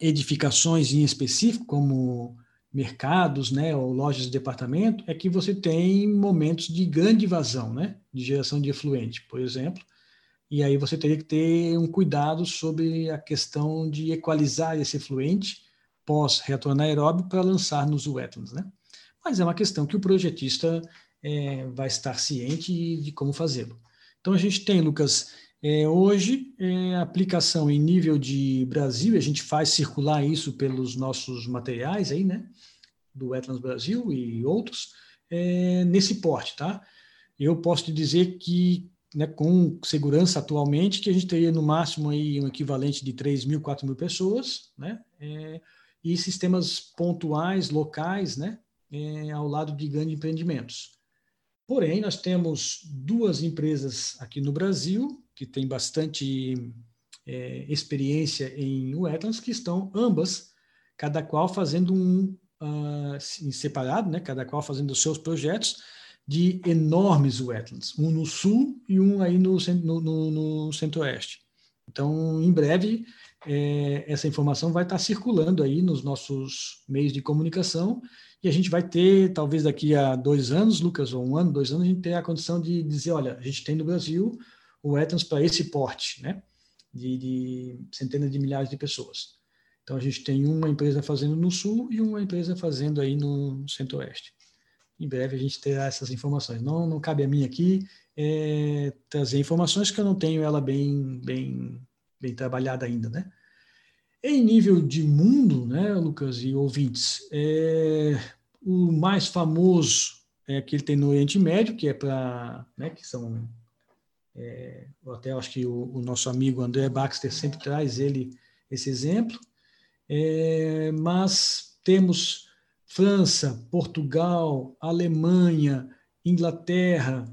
edificações em específico, como mercados, né, ou lojas de departamento, é que você tem momentos de grande vazão, né, de geração de efluente, por exemplo, e aí você teria que ter um cuidado sobre a questão de equalizar esse efluente pós-reator anaeróbio para lançar nos wetlands, né? Mas é uma questão que o projetista é, vai estar ciente de como fazê-lo. Então a gente tem, Lucas, É, hoje, é, aplicação em nível de Brasil, a gente faz circular isso pelos nossos materiais aí, né? Do Wetlands Brasil e outros, é, nesse porte, tá? Eu posso te dizer que, né, com segurança atualmente, que a gente teria no máximo aí um equivalente de 3 mil, 4 mil pessoas, né? É, e sistemas pontuais, locais, né? É, ao lado de grandes empreendimentos. Porém, nós temos duas empresas aqui no Brasil que têm bastante é, experiência em wetlands, que estão ambas, cada qual fazendo um uh, separado, né? Cada qual fazendo os seus projetos de enormes wetlands, um no sul e um aí no, no, no, no centro-oeste. Então, em breve, é, essa informação vai estar circulando aí nos nossos meios de comunicação e a gente vai ter, talvez daqui a dois anos, Lucas, ou um ano, dois anos, a gente ter a condição de dizer, olha, a gente tem no Brasil o Etans para esse porte, né? De, de, centenas de milhares de pessoas. Então a gente tem uma empresa fazendo no sul e uma empresa fazendo aí no centro-oeste. Em breve a gente terá essas informações. Não, não cabe a mim aqui é, trazer informações que eu não tenho ela bem, bem, bem trabalhada ainda, né? Em nível de mundo, né, Lucas e ouvintes, é, o mais famoso é que tem no Oriente Médio, que é para, né, que são, é, até acho que o, o, nosso amigo André Baxter sempre traz ele esse exemplo, é, mas temos França, Portugal, Alemanha, Inglaterra,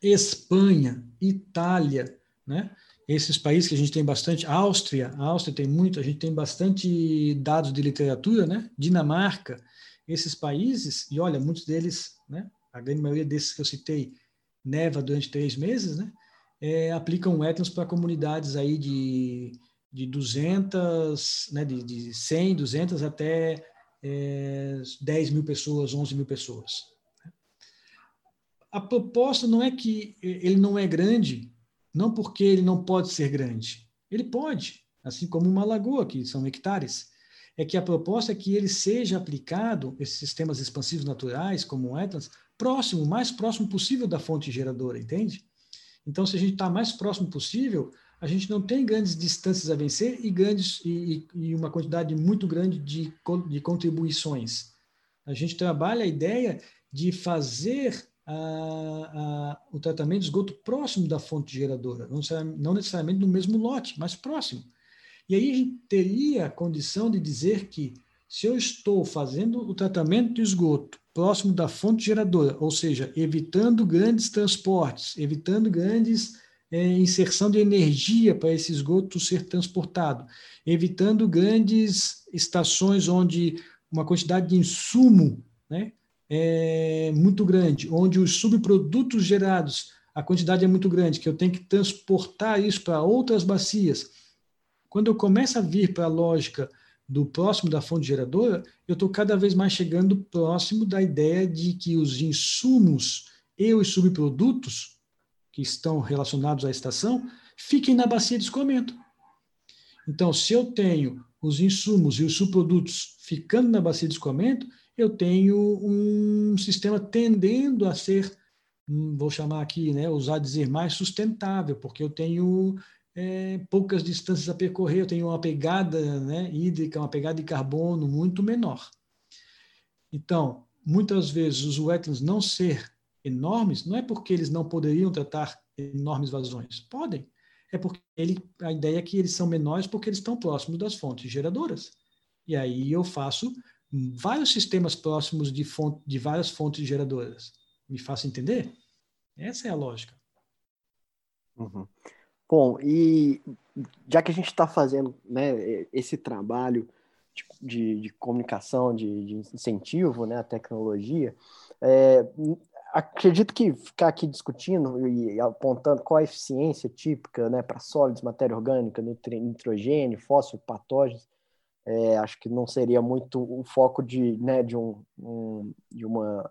Espanha, Itália, né? Esses países que a gente tem bastante, Áustria, Áustria tem muito, a gente tem bastante dados de literatura, né? Dinamarca, esses países, e olha, muitos deles, né? A grande maioria desses que eu citei, neva durante três meses, né? É, aplicam wetlands para comunidades aí de, de 200, né? De, de 100, 200 até é, 10 mil pessoas, 11 mil pessoas. A proposta não é que ele não é grande, não porque ele não pode ser grande. Ele pode, assim como uma lagoa, que são hectares. É que a proposta é que ele seja aplicado, esses sistemas expansivos naturais, como o wetlands, próximo, mais próximo possível da fonte geradora, entende? Então, se a gente está mais próximo possível, a gente não tem grandes distâncias a vencer e, grandes, e, e uma quantidade muito grande de, de contribuições. A gente trabalha a ideia de fazer a, a, o tratamento de esgoto próximo da fonte geradora, não, não necessariamente no mesmo lote, mas próximo. E aí a gente teria a condição de dizer que se eu estou fazendo o tratamento de esgoto próximo da fonte geradora, ou seja, evitando grandes transportes, evitando grandes é, inserção de energia para esse esgoto ser transportado, evitando grandes estações onde uma quantidade de insumo né, é muito grande, onde os subprodutos gerados, a quantidade é muito grande, que eu tenho que transportar isso para outras bacias. Quando eu começo a vir para a lógica do próximo da fonte geradora, eu estou cada vez mais chegando próximo da ideia de que os insumos e os subprodutos que estão relacionados à estação fiquem na bacia de escoamento. Então, se eu tenho os insumos e os subprodutos ficando na bacia de escoamento, eu tenho um sistema tendendo a ser, hum, vou chamar aqui, né, usar dizer mais sustentável, porque eu tenho é, poucas distâncias a percorrer, eu tenho uma pegada né, hídrica, uma pegada de carbono muito menor. Então, muitas vezes os wetlands não ser enormes, não é porque eles não poderiam tratar enormes vazões, podem, é porque ele, a ideia é que eles são menores porque eles estão próximos das fontes geradoras. E aí eu faço vários sistemas próximos de, fonte, de várias fontes geradoras. Me faça entender? Essa é a lógica. Uhum. Bom, e já que a gente está fazendo né, esse trabalho de, de, de comunicação, de, de, incentivo né, à tecnologia, é, acredito que ficar aqui discutindo e apontando qual a eficiência típica né, para sólidos, matéria orgânica, nitrogênio, fósforo, patógenos, é, acho que não seria muito o foco de, né, de, um, um, de uma,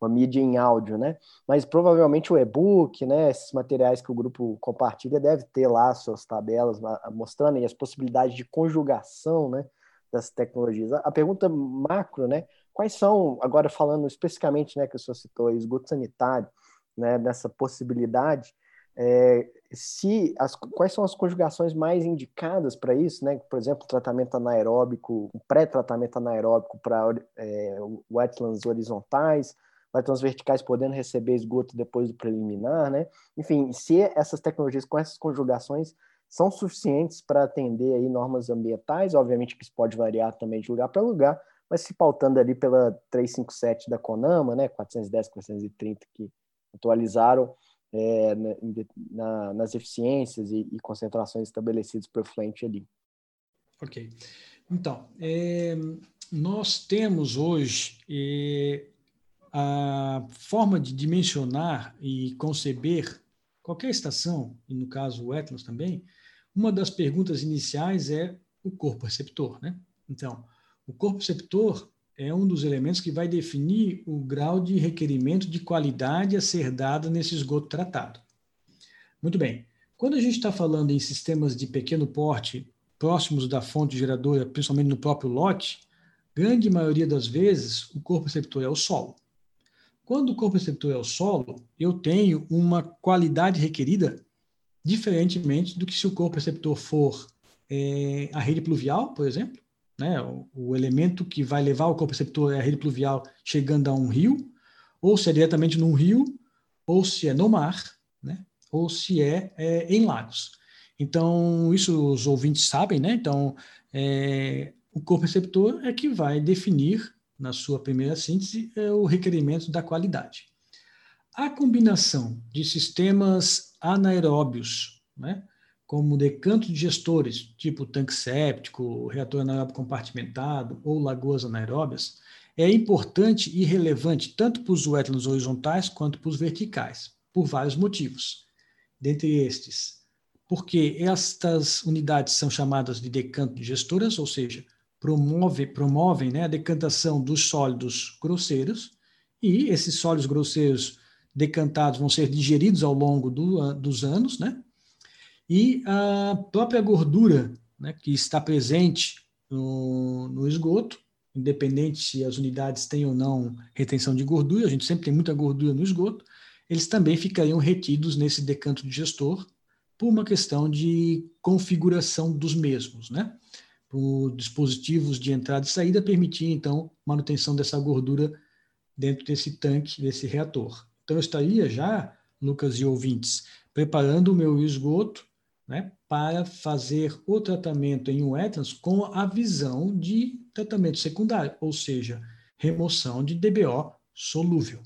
uma mídia em áudio, né? Mas provavelmente o e-book, né, esses materiais que o grupo compartilha, deve ter lá suas tabelas mostrando as possibilidades de conjugação, né, das tecnologias. A pergunta macro, né, quais são, agora falando especificamente, né, que o senhor citou, esgoto sanitário, né, nessa possibilidade, é, se as, quais são as conjugações mais indicadas para isso, né? Por exemplo, tratamento anaeróbico, pré-tratamento anaeróbico para é, wetlands horizontais, wetlands verticais podendo receber esgoto depois do preliminar, né? Enfim, se essas tecnologias com essas conjugações são suficientes para atender aí normas ambientais, obviamente que isso pode variar também de lugar para lugar, mas se pautando ali pela 357 da CONAMA, né, 410, 430 que atualizaram é, na, nas eficiências e, e, concentrações estabelecidas para o efluente ali. Ok. Então, é, nós temos hoje é, a forma de dimensionar e conceber qualquer estação, e no caso o Etnos também, uma das perguntas iniciais é o corpo receptor. Né? Então, o corpo receptor é um dos elementos que vai definir o grau de requerimento de qualidade a ser dada nesse esgoto tratado. Muito bem. Quando a gente está falando em sistemas de pequeno porte, próximos da fonte geradora, principalmente no próprio lote, grande maioria das vezes o corpo receptor é o solo. Quando o corpo receptor é o solo, eu tenho uma qualidade requerida diferentemente do que se o corpo receptor for é, a rede pluvial, por exemplo, né? O, o, elemento que vai levar o corpo receptor é a rede pluvial chegando a um rio, ou se é diretamente num rio, ou se é no mar, né? ou se é, é em lagos. Então, isso os ouvintes sabem, né? Então, é, o corpo receptor é que vai definir, na sua primeira síntese, é, o requerimento da qualidade. A combinação de sistemas anaeróbios, né? Como decantos de gestores, tipo tanque séptico, reator anaeróbio compartimentado ou lagoas anaeróbias, é importante e relevante tanto para os wetlands horizontais quanto para os verticais, por vários motivos. Dentre estes, porque estas unidades são chamadas de decanto de gestoras, ou seja, promove, promovem né, a decantação dos sólidos grosseiros, e esses sólidos grosseiros decantados vão ser digeridos ao longo do, dos anos, né? E a própria gordura né, que está presente no, no esgoto, independente se as unidades têm ou não retenção de gordura, a gente sempre tem muita gordura no esgoto, eles também ficariam retidos nesse decanto de gestor por uma questão de configuração dos mesmos, né? Por dispositivos de entrada e saída permitir, então, manutenção dessa gordura dentro desse tanque, desse reator. Então, eu estaria já, Lucas e ouvintes, preparando o meu esgoto né, para fazer o tratamento em wetlands com a visão de tratamento secundário, ou seja, remoção de DBO solúvel.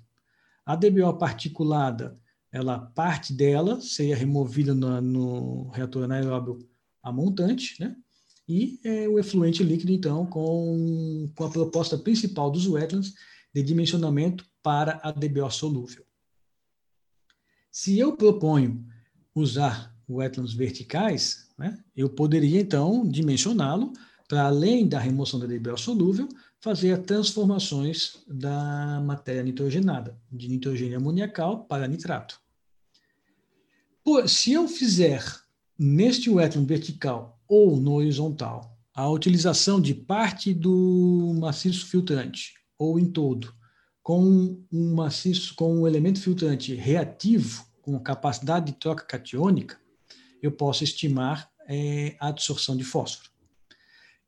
A DBO particulada, ela parte dela seria removida no, no reator anaeróbio a montante, né? E é, o efluente líquido, então, com, com a proposta principal dos wetlands de dimensionamento para a DBO solúvel. Se eu proponho usar wetlands verticais, né, eu poderia, então, dimensioná-lo para, além da remoção da DBO solúvel, fazer transformações da matéria nitrogenada, de nitrogênio amoniacal para nitrato. Por, se eu fizer neste wetland vertical ou no horizontal a utilização de parte do maciço filtrante ou em todo com um maciço com um elemento filtrante reativo com capacidade de troca catiônica, eu posso estimar é, a absorção de fósforo.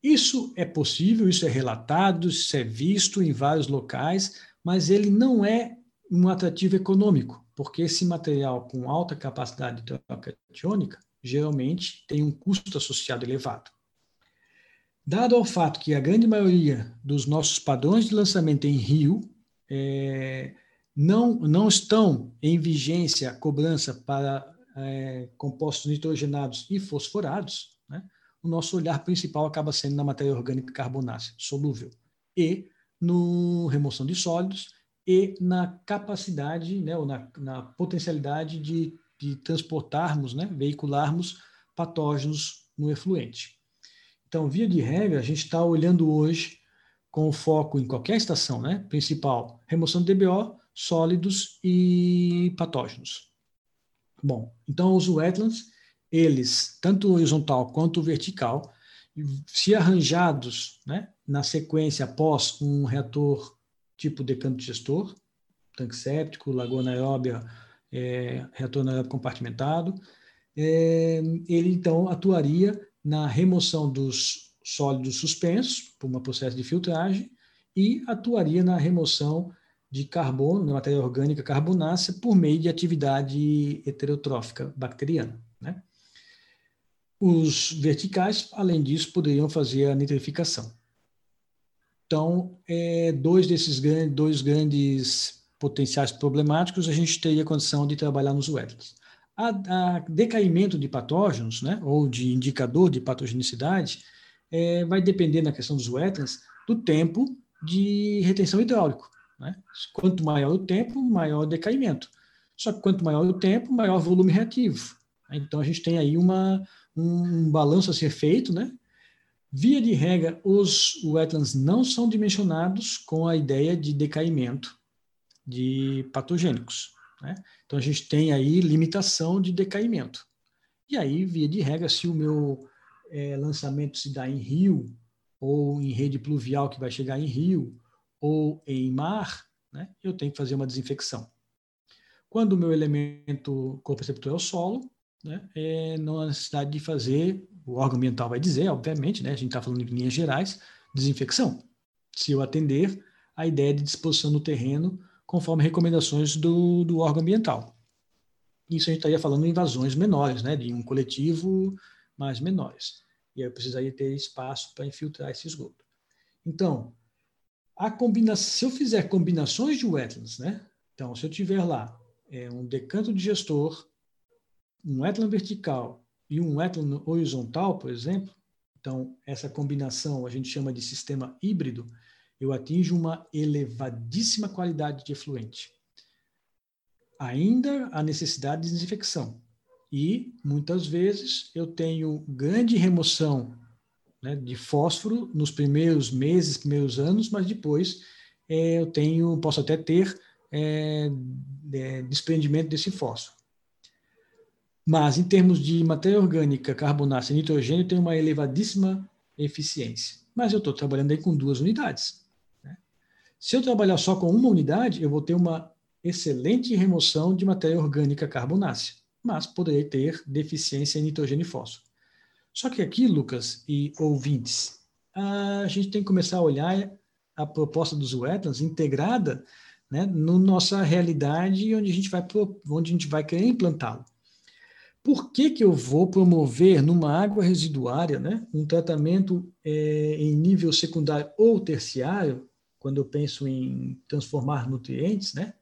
Isso é possível, isso é relatado, isso é visto em vários locais, mas ele não é um atrativo econômico, porque esse material com alta capacidade de troca catiônica geralmente tem um custo associado elevado. Dado ao fato que a grande maioria dos nossos padrões de lançamento em rio é, não, não estão em vigência a cobrança para é, compostos nitrogenados e fosforados, né, o nosso olhar principal acaba sendo na matéria orgânica carbonácea solúvel e no remoção de sólidos e na capacidade, né, ou na, na potencialidade de, de transportarmos, né, veicularmos patógenos no efluente. Então, via de regra, a gente está olhando hoje com foco em qualquer estação, né, principal, remoção de DBO, sólidos e patógenos. Bom, então os wetlands, eles, tanto horizontal quanto vertical, se arranjados né, na sequência após um reator tipo decanto gestor, tanque séptico, lagoa anaeróbia, é, reator anaeróbio compartimentado, é, ele então atuaria na remoção dos sólidos suspensos por um processo de filtragem e atuaria na remoção de carbono, na matéria orgânica carbonácea, por meio de atividade heterotrófica bacteriana. Né? Os verticais, além disso, poderiam fazer a nitrificação. Então, é, dois desses grandes, dois grandes potenciais problemáticos, a gente teria condição de trabalhar nos wetlands. A, a decaimento de patógenos, né, ou de indicador de patogenicidade, é, vai depender na questão dos wetlands do tempo de retenção hidráulico. Né? Quanto maior o tempo, maior o decaimento. Só que quanto maior o tempo, maior o volume reativo. Então a gente tem aí uma, um balanço a ser feito, né? Via de regra, os wetlands não são dimensionados com a ideia de decaimento de patogênicos. Né? Então, a gente tem aí limitação de decaimento. E aí, via de regra, se o meu é, lançamento se dá em rio, ou em rede pluvial que vai chegar em rio, ou em mar, né, eu tenho que fazer uma desinfecção. Quando o meu elemento corpo receptor é o solo, né, é, não há necessidade de fazer, o órgão ambiental vai dizer, obviamente, né, a gente está falando em linhas gerais, desinfecção. Se eu atender a ideia de disposição no terreno conforme recomendações do, do órgão ambiental. Isso a gente estaria falando em invasões menores, né, de um coletivo mais menores. E aí eu precisaria ter espaço para infiltrar esse esgoto. Então, a combinação, se eu fizer combinações de wetlands, né? Então, se eu tiver lá é, um decanto de gestor, um wetland vertical e um wetland horizontal, por exemplo, então essa combinação a gente chama de sistema híbrido, eu atinjo uma elevadíssima qualidade de efluente. Ainda a necessidade de desinfecção. E, muitas vezes, eu tenho grande remoção né, de fósforo nos primeiros meses, primeiros anos, mas depois é, eu tenho, posso até ter é, é, desprendimento desse fósforo. Mas, em termos de matéria orgânica, carbonácea e nitrogênio, tem uma elevadíssima eficiência. Mas eu estou trabalhando aí com duas unidades. Se eu trabalhar só com uma unidade, eu vou ter uma excelente remoção de matéria orgânica carbonácea, mas poderei ter deficiência em nitrogênio e fósforo. Só que aqui, Lucas e ouvintes, a gente tem que começar a olhar a proposta dos wetlands integrada né, na nossa realidade onde a gente vai, onde a gente vai querer implantá-lo. Por que, que eu vou promover numa água residuária né, um tratamento é, em nível secundário ou terciário quando eu penso em transformar nutrientes, né,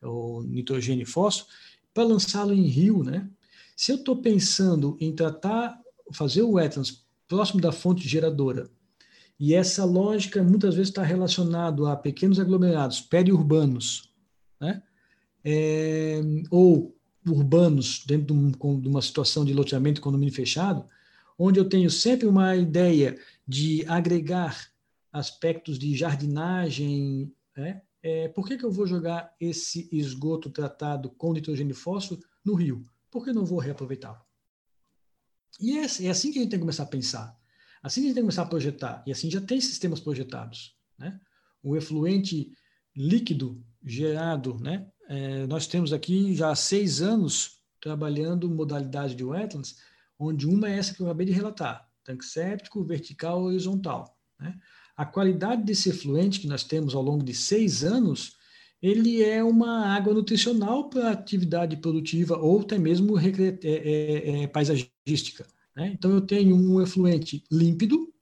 o nitrogênio e fósforo, para lançá-lo em rio, né? Se eu estou pensando em tratar, fazer o wetlands próximo da fonte geradora, e essa lógica muitas vezes está relacionado a pequenos aglomerados periurbanos, né? É, ou urbanos dentro de, um, de uma situação de loteamento condomínio fechado, onde eu tenho sempre uma ideia de agregar aspectos de jardinagem, né? É, por que, que eu vou jogar esse esgoto tratado com nitrogênio e fósforo no rio? Por que não vou reaproveitá-lo? E é, é, assim que a gente tem que começar a pensar. Assim que a gente tem que começar a projetar. E assim já tem sistemas projetados. Né? O efluente líquido gerado, né? É, nós temos aqui já há seis anos trabalhando modalidade de wetlands, onde uma é essa que eu acabei de relatar, tanque séptico, vertical, horizontal. Né? a qualidade desse efluente que nós temos ao longo de seis anos, ele é uma água nutricional para atividade produtiva ou até mesmo é, é, é, paisagística. Né? Então, eu tenho um efluente límpido,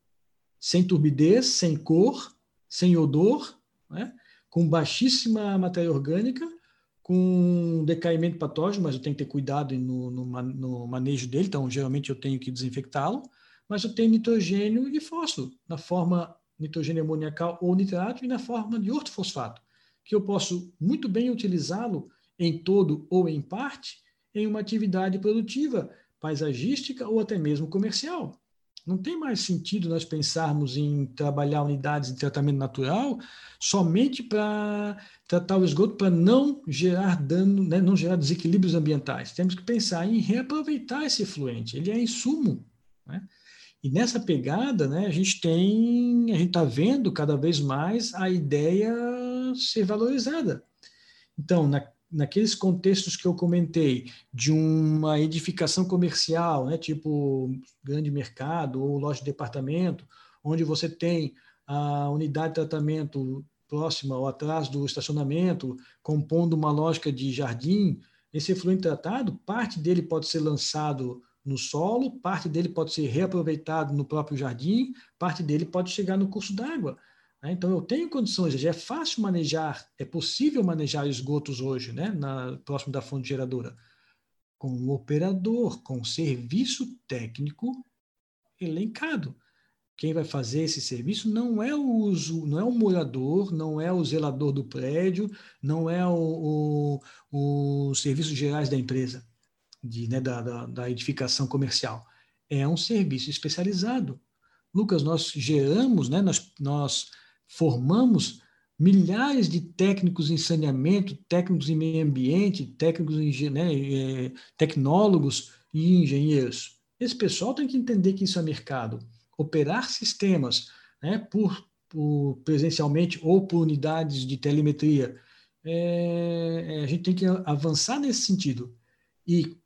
sem turbidez, sem cor, sem odor, né? com baixíssima matéria orgânica, com decaimento patógeno, mas eu tenho que ter cuidado no, no, no manejo dele, então geralmente eu tenho que desinfectá-lo, mas eu tenho nitrogênio e fósforo na forma nitrogênio amoniacal ou nitrato e na forma de ortofosfato, que eu posso muito bem utilizá-lo em todo ou em parte em uma atividade produtiva, paisagística ou até mesmo comercial. Não tem mais sentido nós pensarmos em trabalhar unidades de tratamento natural somente para tratar o esgoto para não gerar dano, né, não gerar desequilíbrios ambientais. Temos que pensar em reaproveitar esse efluente. Ele é insumo. Né? E nessa pegada, né, a gente tem, a gente está vendo cada vez mais a ideia ser valorizada. Então, na, naqueles contextos que eu comentei, de uma edificação comercial, né, tipo grande mercado ou loja de departamento, onde você tem a unidade de tratamento próxima ou atrás do estacionamento, compondo uma lógica de jardim, esse efluente tratado, parte dele pode ser lançado no solo, parte dele pode ser reaproveitado no próprio jardim, parte dele pode chegar no curso d'água. Né? Então, eu tenho condições, já é fácil manejar, é possível manejar esgotos hoje, né? Na, próximo da fonte geradora, com o operador, com um serviço técnico elencado. Quem vai fazer esse serviço não é o uso, não é o morador, não é o zelador do prédio, não é o, o, os serviços gerais da empresa, de, né, da, da, da edificação comercial. É um serviço especializado. Lucas, nós geramos, né, nós, nós formamos milhares de técnicos em saneamento, técnicos em meio ambiente, técnicos em, né, é, tecnólogos e engenheiros. Esse pessoal tem que entender que isso é mercado. Operar sistemas né, por, por presencialmente ou por unidades de telemetria, é, é, a gente tem que avançar nesse sentido. E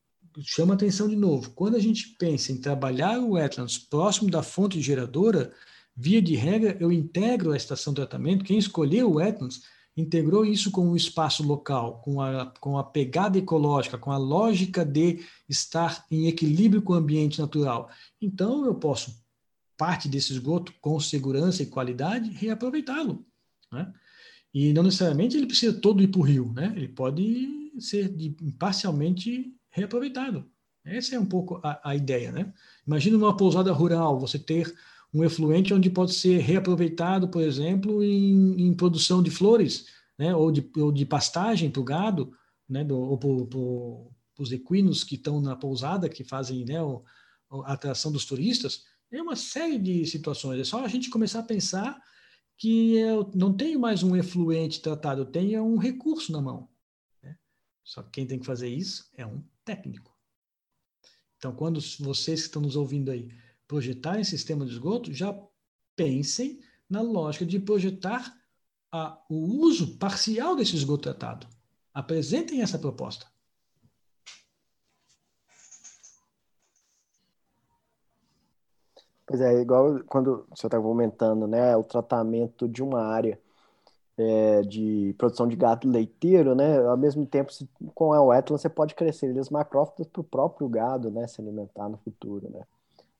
chama atenção de novo, quando a gente pensa em trabalhar o wetlands próximo da fonte geradora, Via de regra, eu integro a estação de tratamento. Quem escolheu o Wetlands integrou isso com o espaço local, com a, com a pegada ecológica, com a lógica de estar em equilíbrio com o ambiente natural. Então, eu posso, parte desse esgoto, com segurança e qualidade, reaproveitá-lo. Né? E não necessariamente ele precisa todo ir para o rio, né? ele pode ser de, parcialmente reaproveitado. Essa é um pouco a, a ideia. Né? Imagina numa pousada rural, você ter um efluente onde pode ser reaproveitado, por exemplo, em, em produção de flores, né, ou, de, ou de pastagem para o gado, né, do, ou para os equinos que estão na pousada, que fazem né, o, a atração dos turistas. É uma série de situações. É só a gente começar a pensar que eu não tenho mais um efluente tratado, eu tenho um recurso na mão. Né? Só que quem tem que fazer isso é um técnico. Então, quando vocês que estão nos ouvindo aí projetarem sistema de esgoto, já pensem na lógica de projetar a, o uso parcial desse esgoto tratado. Apresentem essa proposta. Pois é, igual quando você estava comentando, né, o tratamento de uma área é, de produção de gado leiteiro, né, ao mesmo tempo, com a wetland, você pode crescer eles macrófitas para o próprio gado, né, se alimentar no futuro, né.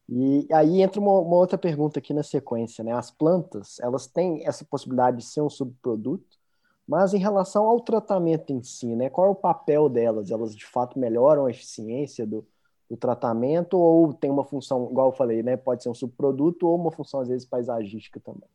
E aí entra uma, uma, outra pergunta aqui na sequência, né? As plantas, elas têm essa possibilidade de ser um subproduto, mas em relação ao tratamento em si, né? Qual é o papel delas? Elas de fato melhoram a eficiência do, do tratamento ou tem uma função, igual eu falei, né? Pode ser um subproduto ou uma função às vezes paisagística também.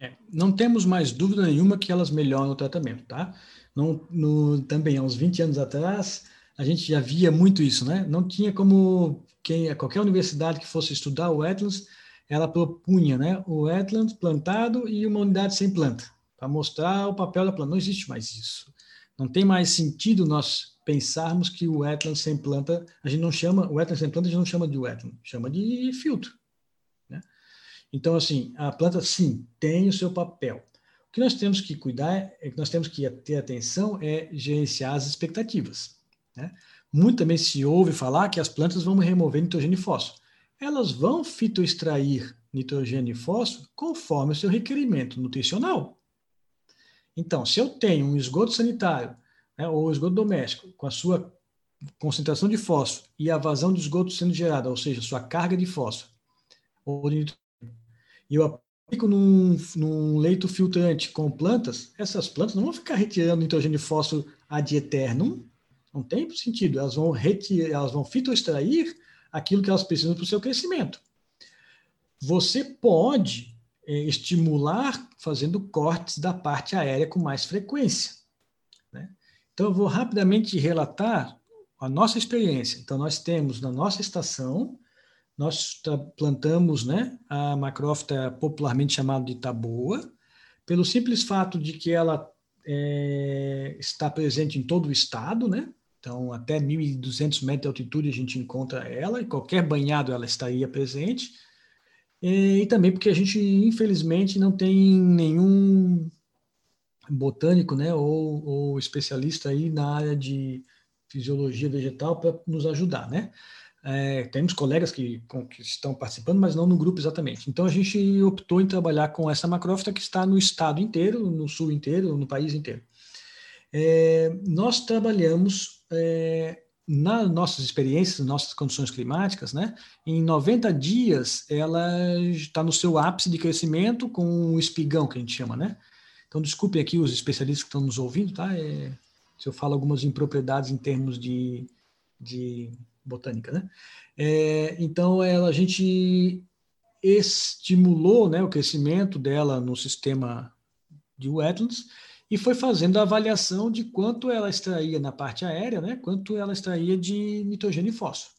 É, não temos mais dúvida nenhuma que elas melhoram o tratamento, tá? No, no, também, há uns 20 anos atrás, a gente já via muito isso, né? Não tinha como quem qualquer universidade que fosse estudar o wetlands, ela propunha, né, o wetland plantado e uma unidade sem planta, para mostrar o papel da planta. Não existe mais isso. Não tem mais sentido nós pensarmos que o wetland sem planta, a gente não chama, o wetland sem planta a gente não chama de wetland, chama de filtro. Né? Então, assim, a planta, sim, tem o seu papel. O que nós temos que cuidar, é que nós temos que ter atenção é gerenciar as expectativas. Né? Muito também se ouve falar que as plantas vão remover nitrogênio e fósforo. Elas vão fitoextrair nitrogênio e fósforo conforme o seu requerimento nutricional. Então, se eu tenho um esgoto sanitário né, ou esgoto doméstico com a sua concentração de fósforo e a vazão de esgoto sendo gerada, ou seja, sua carga de fósforo ou de nitrogênio, e eu aplico num, num leito filtrante com plantas, essas plantas não vão ficar retirando nitrogênio e fósforo ad eternum, não tem sentido. Elas vão elas vão fitoextrair aquilo que elas precisam para o seu crescimento. Você pode é, estimular fazendo cortes da parte aérea com mais frequência. Né? Então, eu vou rapidamente relatar a nossa experiência. Então, nós temos na nossa estação, nós plantamos né, a macrófita popularmente chamada de taboa, pelo simples fato de que ela é, está presente em todo o estado, né? Então, até 1.200 metros de altitude a gente encontra ela, e qualquer banhado ela estaria presente. E, e também porque a gente, infelizmente, não tem nenhum botânico, né, ou, ou especialista aí na área de fisiologia vegetal para nos ajudar, né? É, temos colegas que, com, que, estão participando, mas não no grupo exatamente. Então a gente optou em trabalhar com essa macrófita que está no estado inteiro, no sul inteiro, no país inteiro. É, nós trabalhamos é, nas nossas experiências, nossas condições climáticas, né? Em 90 dias ela está no seu ápice de crescimento com um espigão que a gente chama, né? Então desculpem aqui os especialistas que estão nos ouvindo, tá? É, se eu falo algumas impropriedades em termos de, de botânica, né? É, então, ela, a gente estimulou né, o crescimento dela no sistema de wetlands e foi fazendo a avaliação de quanto ela extraía na parte aérea, né, quanto ela extraía de nitrogênio e fósforo.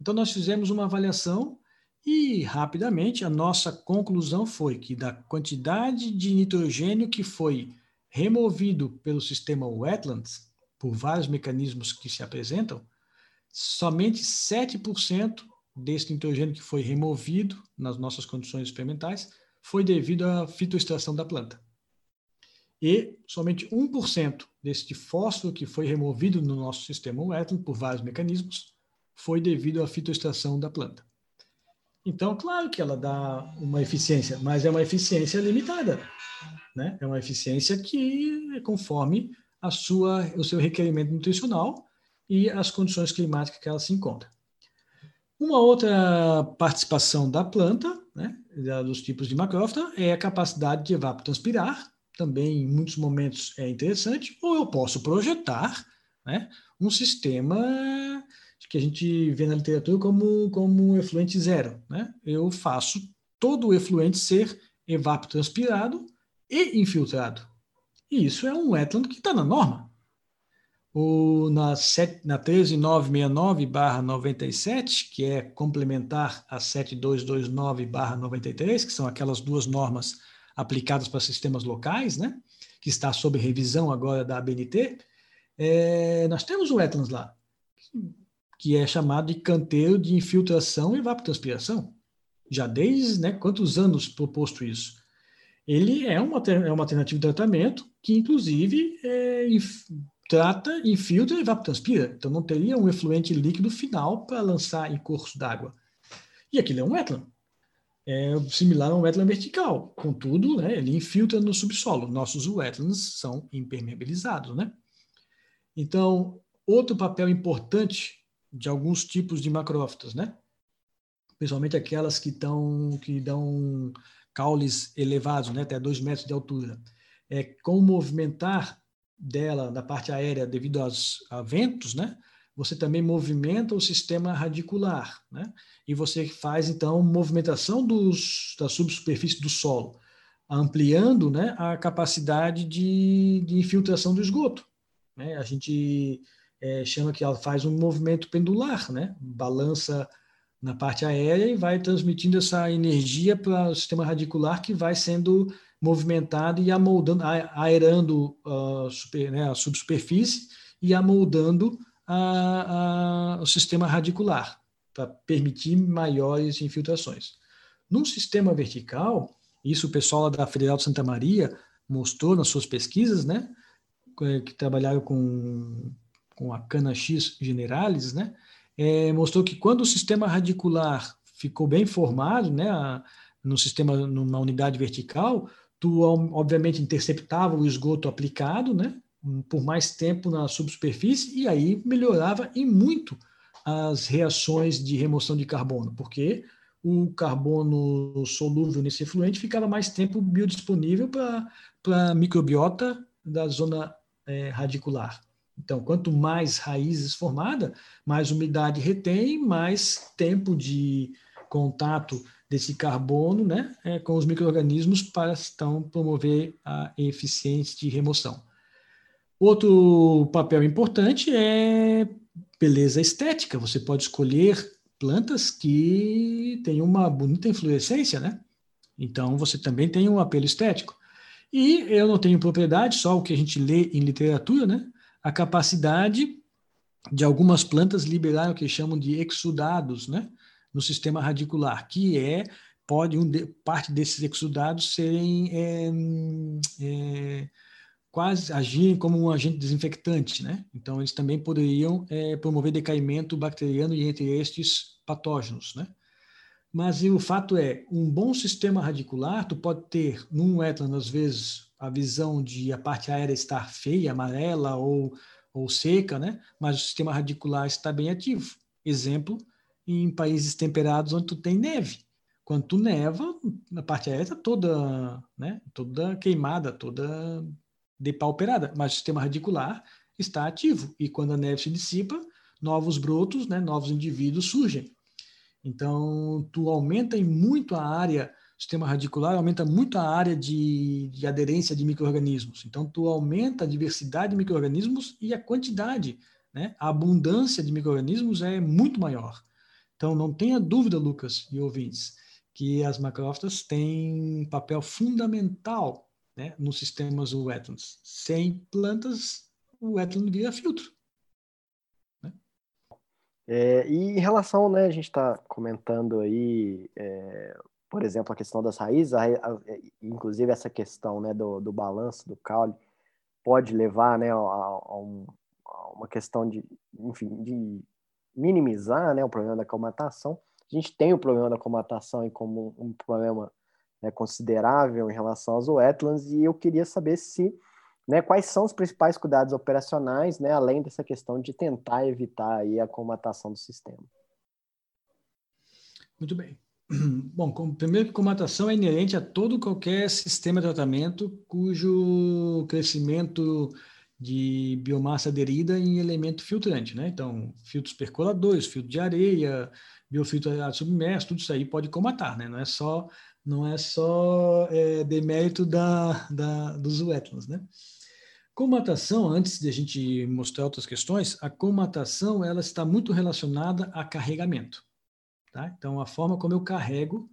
Então, nós fizemos uma avaliação e, rapidamente, a nossa conclusão foi que da quantidade de nitrogênio que foi removido pelo sistema wetlands, por vários mecanismos que se apresentam, somente 7% desse nitrogênio que foi removido nas nossas condições experimentais foi devido à fitoextração da planta. E somente 1% desse fósforo que foi removido no nosso sistema wetland por vários mecanismos foi devido à fitoextração da planta. Então, claro que ela dá uma eficiência, mas é uma eficiência limitada. Né? É uma eficiência que é conforme a sua, o seu requerimento nutricional e as condições climáticas que ela se encontra. Uma outra participação da planta, né, dos tipos de macrófita, é a capacidade de evapotranspirar, também em muitos momentos é interessante, ou eu posso projetar né, um sistema que a gente vê na literatura como, como efluente zero. Né? Eu faço todo o efluente ser evapotranspirado e infiltrado. E isso é um wetland que está na norma. O, na, na 13969-97, que é complementar a 7229-93, que são aquelas duas normas aplicadas para sistemas locais, né? que está sob revisão agora da ABNT, é, nós temos o wetlands lá, que é chamado de canteiro de infiltração e evapotranspiração. Já desde né, quantos anos proposto isso? Ele é uma, é uma alternativa de tratamento que, inclusive, é, trata, infiltra e evapotranspira. Então, não teria um efluente líquido final para lançar em curso d'água. E aquilo é um wetland. É similar a um wetland vertical. Contudo, né, ele infiltra no subsolo. Nossos wetlands são impermeabilizados. Né? Então, outro papel importante de alguns tipos de macrófitas, né? principalmente aquelas que, tão, que dão caules elevados, né? até dois metros de altura. É, com movimentar dela na parte aérea devido aos a ventos, né? Você também movimenta o sistema radicular, né? E você faz então movimentação dos, da subsuperfície do solo, ampliando, né, a capacidade de, de infiltração do esgoto. Né? A gente é, chama que ela faz um movimento pendular, né? Balança na parte aérea e vai transmitindo essa energia para o sistema radicular que vai sendo movimentado e amoldando, aerando uh, super, né, a subsuperfície e amoldando a, a, o sistema radicular para permitir maiores infiltrações. Num sistema vertical, isso o pessoal da Federal de Santa Maria mostrou nas suas pesquisas, né, que trabalharam com, com a cana X generalis, né, é, mostrou que quando o sistema radicular ficou bem formado, né, a, no sistema, numa unidade vertical, tu obviamente interceptava o esgoto aplicado, né, por mais tempo na subsuperfície e aí melhorava em muito as reações de remoção de carbono, porque o carbono solúvel nesse efluente ficava mais tempo biodisponível para a microbiota da zona é, radicular. Então, quanto mais raízes formada, mais umidade retém, mais tempo de contato desse carbono né, é, com os micro-organismos para então, promover a eficiência de remoção. Outro papel importante é beleza estética. Você pode escolher plantas que têm uma bonita inflorescência, né? Então, você também tem um apelo estético. E eu não tenho propriedade, só o que a gente lê em literatura, né? A capacidade de algumas plantas liberar o que chamam de exudados, né? no sistema radicular, que é pode um de, parte desses exudados serem é, é, quase agirem como um agente desinfectante, né? Então, eles também poderiam é, promover decaimento bacteriano e entre estes patógenos, né? Mas o fato é, um bom sistema radicular, tu pode ter num wetland, às vezes, a visão de a parte aérea estar feia, amarela ou, ou seca, né? Mas o sistema radicular está bem ativo. Exemplo, em países temperados onde tu tem neve. Quando tu neva, a parte aérea está toda, né? Toda queimada, toda depauperada, mas o sistema radicular está ativo. E quando a neve se dissipa, novos brotos, né? Novos indivíduos surgem. Então, tu aumenta muito a área, sistema radicular aumenta muito a área de, de aderência de micro-organismos. Então, tu aumenta a diversidade de micro-organismos e a quantidade, né? A abundância de micro-organismos é muito maior. Então, não tenha dúvida, Lucas e ouvintes, que as macrófitas têm papel fundamental né, nos sistemas wetlands. Sem plantas, o wetland vira filtro. É, e em relação, né, a gente está comentando aí, é, por exemplo, a questão das raízes, a, a, inclusive essa questão né, do, do balanço do caule pode levar né, a, a, um, a, uma questão de, enfim, de minimizar né, o problema da comatação. A gente tem o problema da comatação como um problema né, considerável em relação aos wetlands e eu queria saber se né, quais são os principais cuidados operacionais, né, além dessa questão de tentar evitar aí a comatação do sistema? Muito bem. Bom, primeiro que comatação é inerente a todo qualquer sistema de tratamento cujo crescimento de biomassa aderida em elemento filtrante, né? Então, filtros percoladores, filtro de areia, biofiltro submerso, tudo isso aí pode comatar, né? Não é só não é só é, demérito da, da, dos wetlands, né? Comatação, antes de a gente mostrar outras questões, a comatação ela está muito relacionada a carregamento. Tá? Então, a forma como eu carrego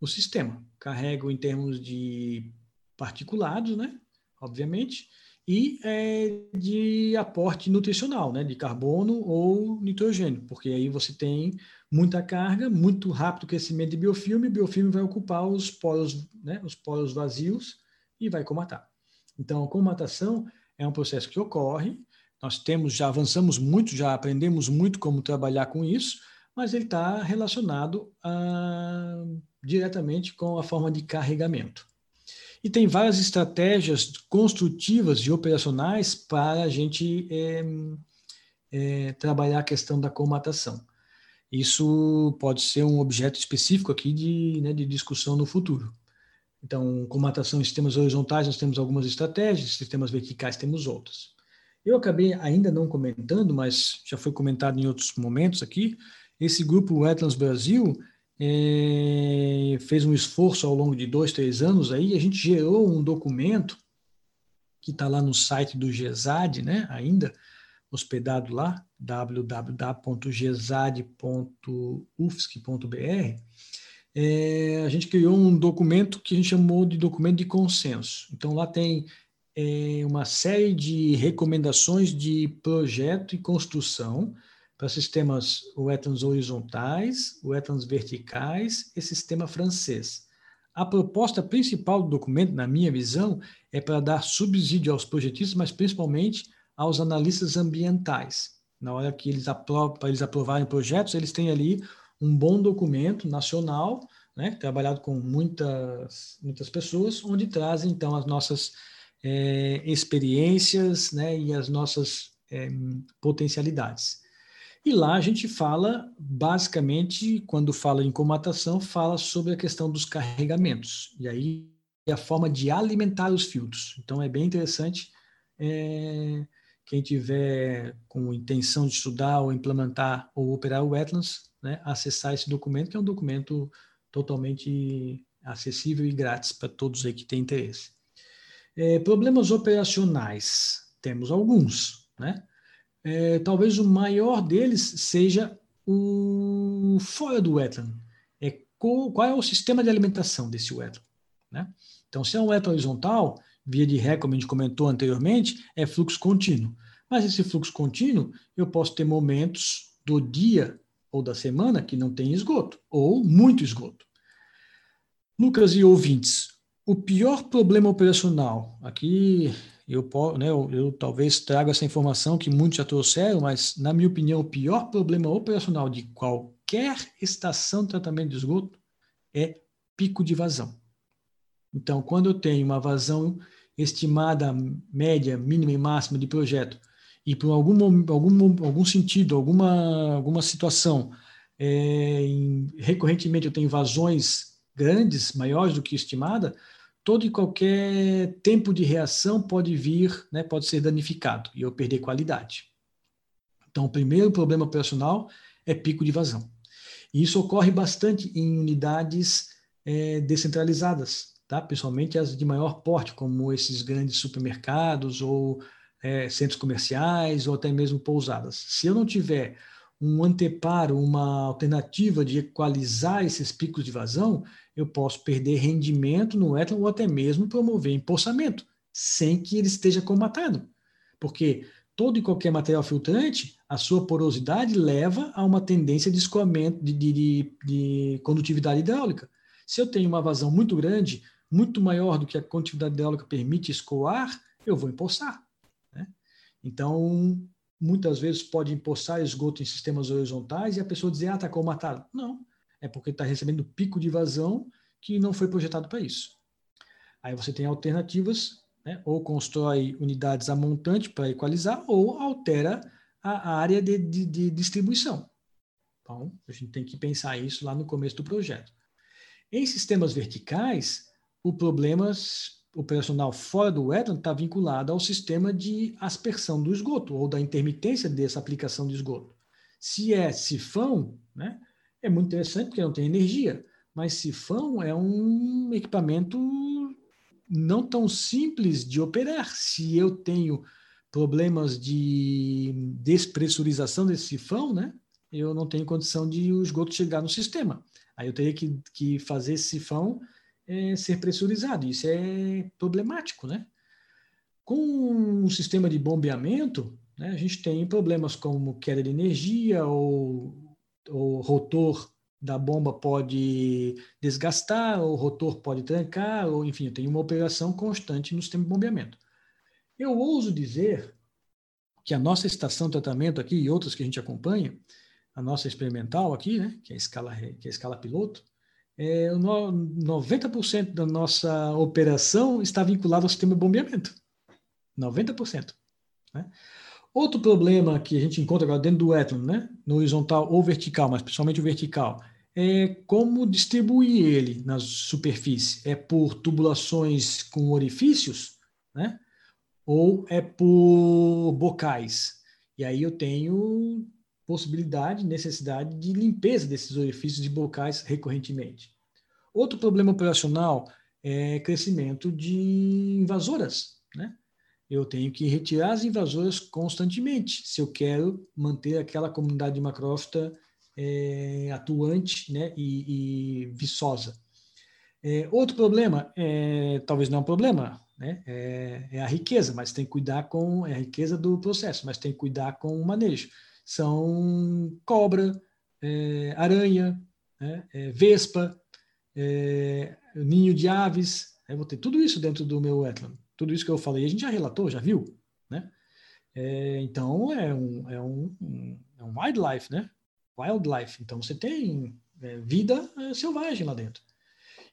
o sistema. Carrego em termos de particulados, né? obviamente, e é, de aporte nutricional, né? de carbono ou nitrogênio, porque aí você tem muita carga, muito rápido crescimento de biofilme, biofilme vai ocupar os poros, né? os poros vazios e vai comatar. Então, a comatação é um processo que ocorre, nós temos, já avançamos muito, já aprendemos muito como trabalhar com isso, mas ele está relacionado a, ah, diretamente com a forma de carregamento. E tem várias estratégias construtivas e operacionais para a gente é, é, trabalhar a questão da comatação. Isso pode ser um objeto específico aqui de, né, de discussão no futuro. Então, com matação em sistemas horizontais, nós temos algumas estratégias, sistemas verticais temos outras. Eu acabei ainda não comentando, mas já foi comentado em outros momentos aqui, esse grupo Wetlands Brasil é, fez um esforço ao longo de dois, três anos aí, a gente gerou um documento que está lá no site do GESAD, né, ainda, hospedado lá, www.gesad.ufsc.br, é, a gente criou um documento que a gente chamou de documento de consenso. Então, lá tem é, uma série de recomendações de projeto e construção para sistemas wetlands horizontais, wetlands verticais e sistema francês. A proposta principal do documento, na minha visão, é para dar subsídio aos projetistas, mas principalmente aos analistas ambientais. Na hora que eles para eles aprovarem projetos, eles têm ali um bom documento nacional, né, trabalhado com muitas, muitas pessoas, onde trazem, então, as nossas é, experiências né, e as nossas é, potencialidades. E lá a gente fala, basicamente, quando fala em comatação, fala sobre a questão dos carregamentos. E aí a forma de alimentar os filtros. Então é bem interessante é, quem tiver com intenção de estudar ou implementar ou operar wetlands, né, acessar esse documento, que é um documento totalmente acessível e grátis para todos aí que têm interesse. É, problemas operacionais, temos alguns, né? É, talvez o maior deles seja o fora do wetland. É, qual, qual é o sistema de alimentação desse wetland, né? Então, se é um wetland horizontal, via de ré, como a gente comentou anteriormente, é fluxo contínuo. Mas esse fluxo contínuo, eu posso ter momentos do dia ou da semana que não tem esgoto, ou muito esgoto. Lucas e ouvintes, o pior problema operacional, aqui eu, né, eu, eu, talvez traga essa informação que muitos já trouxeram, mas, na minha opinião, o pior problema operacional de qualquer estação de tratamento de esgoto é pico de vazão. Então, quando eu tenho uma vazão estimada média, mínima e máxima de projeto, e por algum, algum, algum sentido, alguma, alguma situação, é, em, recorrentemente eu tenho vazões grandes, maiores do que estimada, todo e qualquer tempo de reação pode vir, né, pode ser danificado e eu perder qualidade. Então, o primeiro problema operacional é pico de vazão. E isso ocorre bastante em unidades é, descentralizadas, tá? principalmente as de maior porte, como esses grandes supermercados ou é, centros comerciais ou até mesmo pousadas. Se eu não tiver um anteparo, uma alternativa de equalizar esses picos de vazão, eu posso perder rendimento no éter ou até mesmo promover empossamento, sem que ele esteja comatado. Porque todo e qualquer material filtrante, a sua porosidade leva a uma tendência de escoamento, de, de, de condutividade hidráulica. Se eu tenho uma vazão muito grande, muito maior do que a condutividade hidráulica permite escoar, eu vou empossar. Né? Então, muitas vezes pode empossar esgoto em sistemas horizontais e a pessoa dizer, ah, está comatado. Não, é porque está recebendo pico de vazão que não foi projetado para isso. Aí você tem alternativas, né? ou constrói unidades a montante para equalizar, ou altera a área de, de, de distribuição. Então, a gente tem que pensar isso lá no começo do projeto. Em sistemas verticais, o problema operacional fora do wetland está vinculado ao sistema de aspersão do esgoto, ou da intermitência dessa aplicação de esgoto. Se é sifão, né, é muito interessante porque não tem energia, mas sifão é um equipamento não tão simples de operar. Se eu tenho problemas de despressurização desse sifão, né, eu não tenho condição de o esgoto chegar no sistema. Aí eu teria que, que fazer esse sifão é, ser pressurizado. Isso é problemático, né? Com um sistema de bombeamento, né, a gente tem problemas como queda de energia ou o rotor da bomba pode desgastar, o rotor pode trancar, ou enfim, tem uma operação constante no sistema de bombeamento. Eu ouso dizer que a nossa estação de tratamento aqui e outras que a gente acompanha, a nossa experimental aqui, né, que é a escala, que é a escala piloto, é, 90% da nossa operação está vinculada ao sistema de bombeamento. 90%. Né? Outro problema que a gente encontra agora dentro do wetland, né, no horizontal ou vertical, mas principalmente o vertical, é como distribuir ele na superfície. É por tubulações com orifícios, né, ou é por bocais. E aí eu tenho possibilidade, necessidade de limpeza desses orifícios de bocais recorrentemente. Outro problema operacional é crescimento de invasoras, né? eu tenho que retirar as invasoras constantemente, se eu quero manter aquela comunidade de macrófita é, atuante né, e, e viçosa. É, outro problema, é, talvez não é um problema, né, é, é, a riqueza, mas tem que cuidar com é a riqueza do processo, mas tem que cuidar com o manejo. São cobra, é, aranha, né, é, vespa, é, ninho de aves, eu vou ter tudo isso dentro do meu wetland tudo isso que eu falei, a gente já relatou, já viu, né? É, então, é um, é, um, é um wildlife, né? Wildlife. Então, você tem é, vida é, selvagem lá dentro.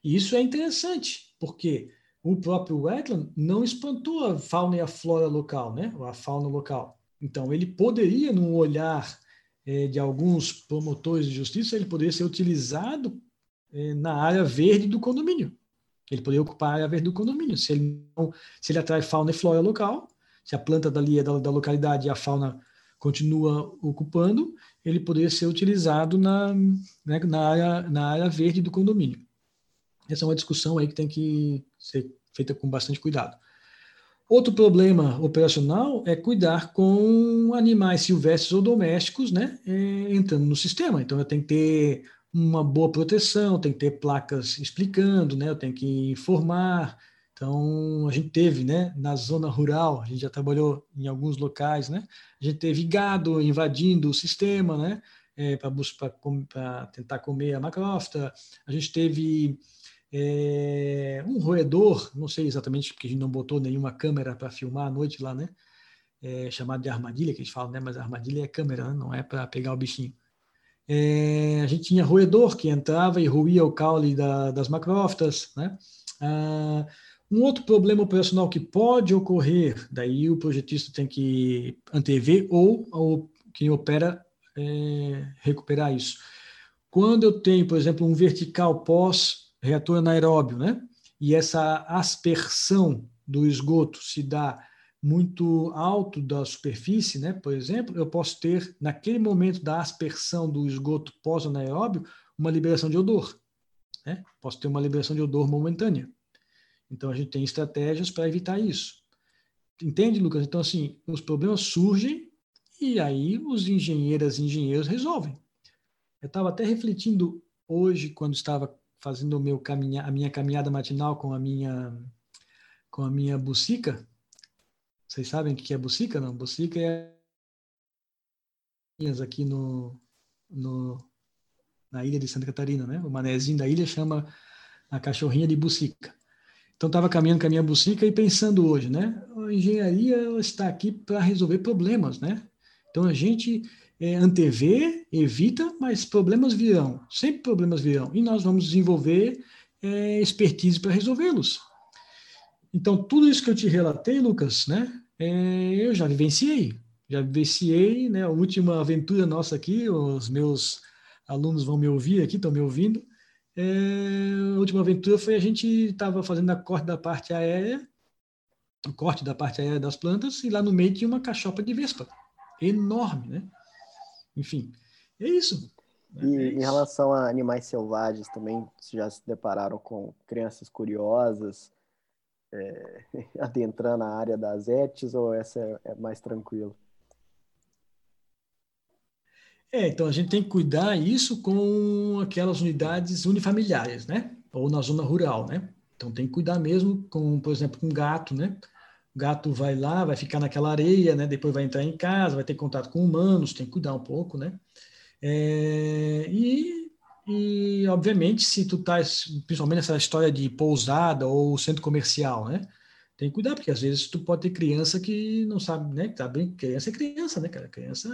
E isso é interessante, porque o próprio wetland não espantou a fauna e a flora local, né? A fauna local. Então, ele poderia, num olhar é, de alguns promotores de justiça, ele poderia ser utilizado é, na área verde do condomínio. Ele poderia ocupar a área verde do condomínio. Se ele, não, se ele atrai fauna e flora local, se a planta dali é da, da localidade e a fauna continua ocupando, ele poderia ser utilizado na, né, na, área, na área verde do condomínio. Essa é uma discussão aí que tem que ser feita com bastante cuidado. Outro problema operacional é cuidar com animais silvestres ou domésticos, né, é, entrando no sistema. Então, eu tenho que ter uma boa proteção, tem que ter placas explicando, né? Eu tenho que informar. Então, a gente teve, né, na zona rural, a gente já trabalhou em alguns locais, né? A gente teve gado invadindo o sistema, né? É, para tentar comer a macrófita. A gente teve é, um roedor, não sei exatamente porque a gente não botou nenhuma câmera para filmar à noite lá, né? É, chamado de armadilha, que a gente fala, né? Mas armadilha é câmera, né? não é para pegar o bichinho. É, a gente tinha roedor que entrava e ruía o caule da, das macrófitas, né? Ah, um outro problema operacional que pode ocorrer, daí o projetista tem que antever ou, ou quem opera é, recuperar isso. Quando eu tenho, por exemplo, um vertical pós-reator anaeróbio, né? E essa aspersão do esgoto se dá muito alto da superfície, né? Por exemplo, eu posso ter, naquele momento da aspersão do esgoto pós-anaeróbio, uma liberação de odor. Né? Posso ter uma liberação de odor momentânea. Então, a gente tem estratégias para evitar isso. Entende, Lucas? Então, assim, os problemas surgem e aí os engenheiras e engenheiros resolvem. Eu estava até refletindo hoje, quando estava fazendo meu caminha, a minha caminhada matinal com a minha com a minha bucica. Vocês sabem o que é bucica, não? Bucica é aqui no, no na ilha de Santa Catarina, né? O manezinho da ilha chama a cachorrinha de bucica. Então, estava caminhando com a minha bucica e pensando hoje, né? A engenharia está aqui para resolver problemas, né? Então, a gente é, antevê, evita, mas problemas virão. Sempre problemas virão. E nós vamos desenvolver é, expertise para resolvê-los. Então, tudo isso que eu te relatei, Lucas, né? É, eu já vivenciei. Já vivenciei, né? A última aventura nossa aqui, os meus alunos vão me ouvir aqui, estão me ouvindo. É, a última aventura foi a gente estava fazendo a corte da parte aérea, o corte da parte aérea das plantas, e lá no meio tinha uma cachopa de vespa, enorme, né? Enfim, é isso. E é em relação a animais selvagens também, já se depararam com crianças curiosas, é, adentrando a área das etes, ou essa é, é mais tranquilo? É, então a gente tem que cuidar isso com aquelas unidades unifamiliares, né? Ou na zona rural, né? Então tem que cuidar mesmo com, por exemplo, com gato, né? O gato vai lá, vai ficar naquela areia, né? Depois vai entrar em casa, vai ter contato com humanos, tem que cuidar um pouco, né? É, e, e, obviamente, se tu tá, principalmente nessa história de pousada ou centro comercial, né? tem que cuidar, porque às vezes tu pode ter criança que não sabe, né? Tá bem, criança é criança, né, cara? Criança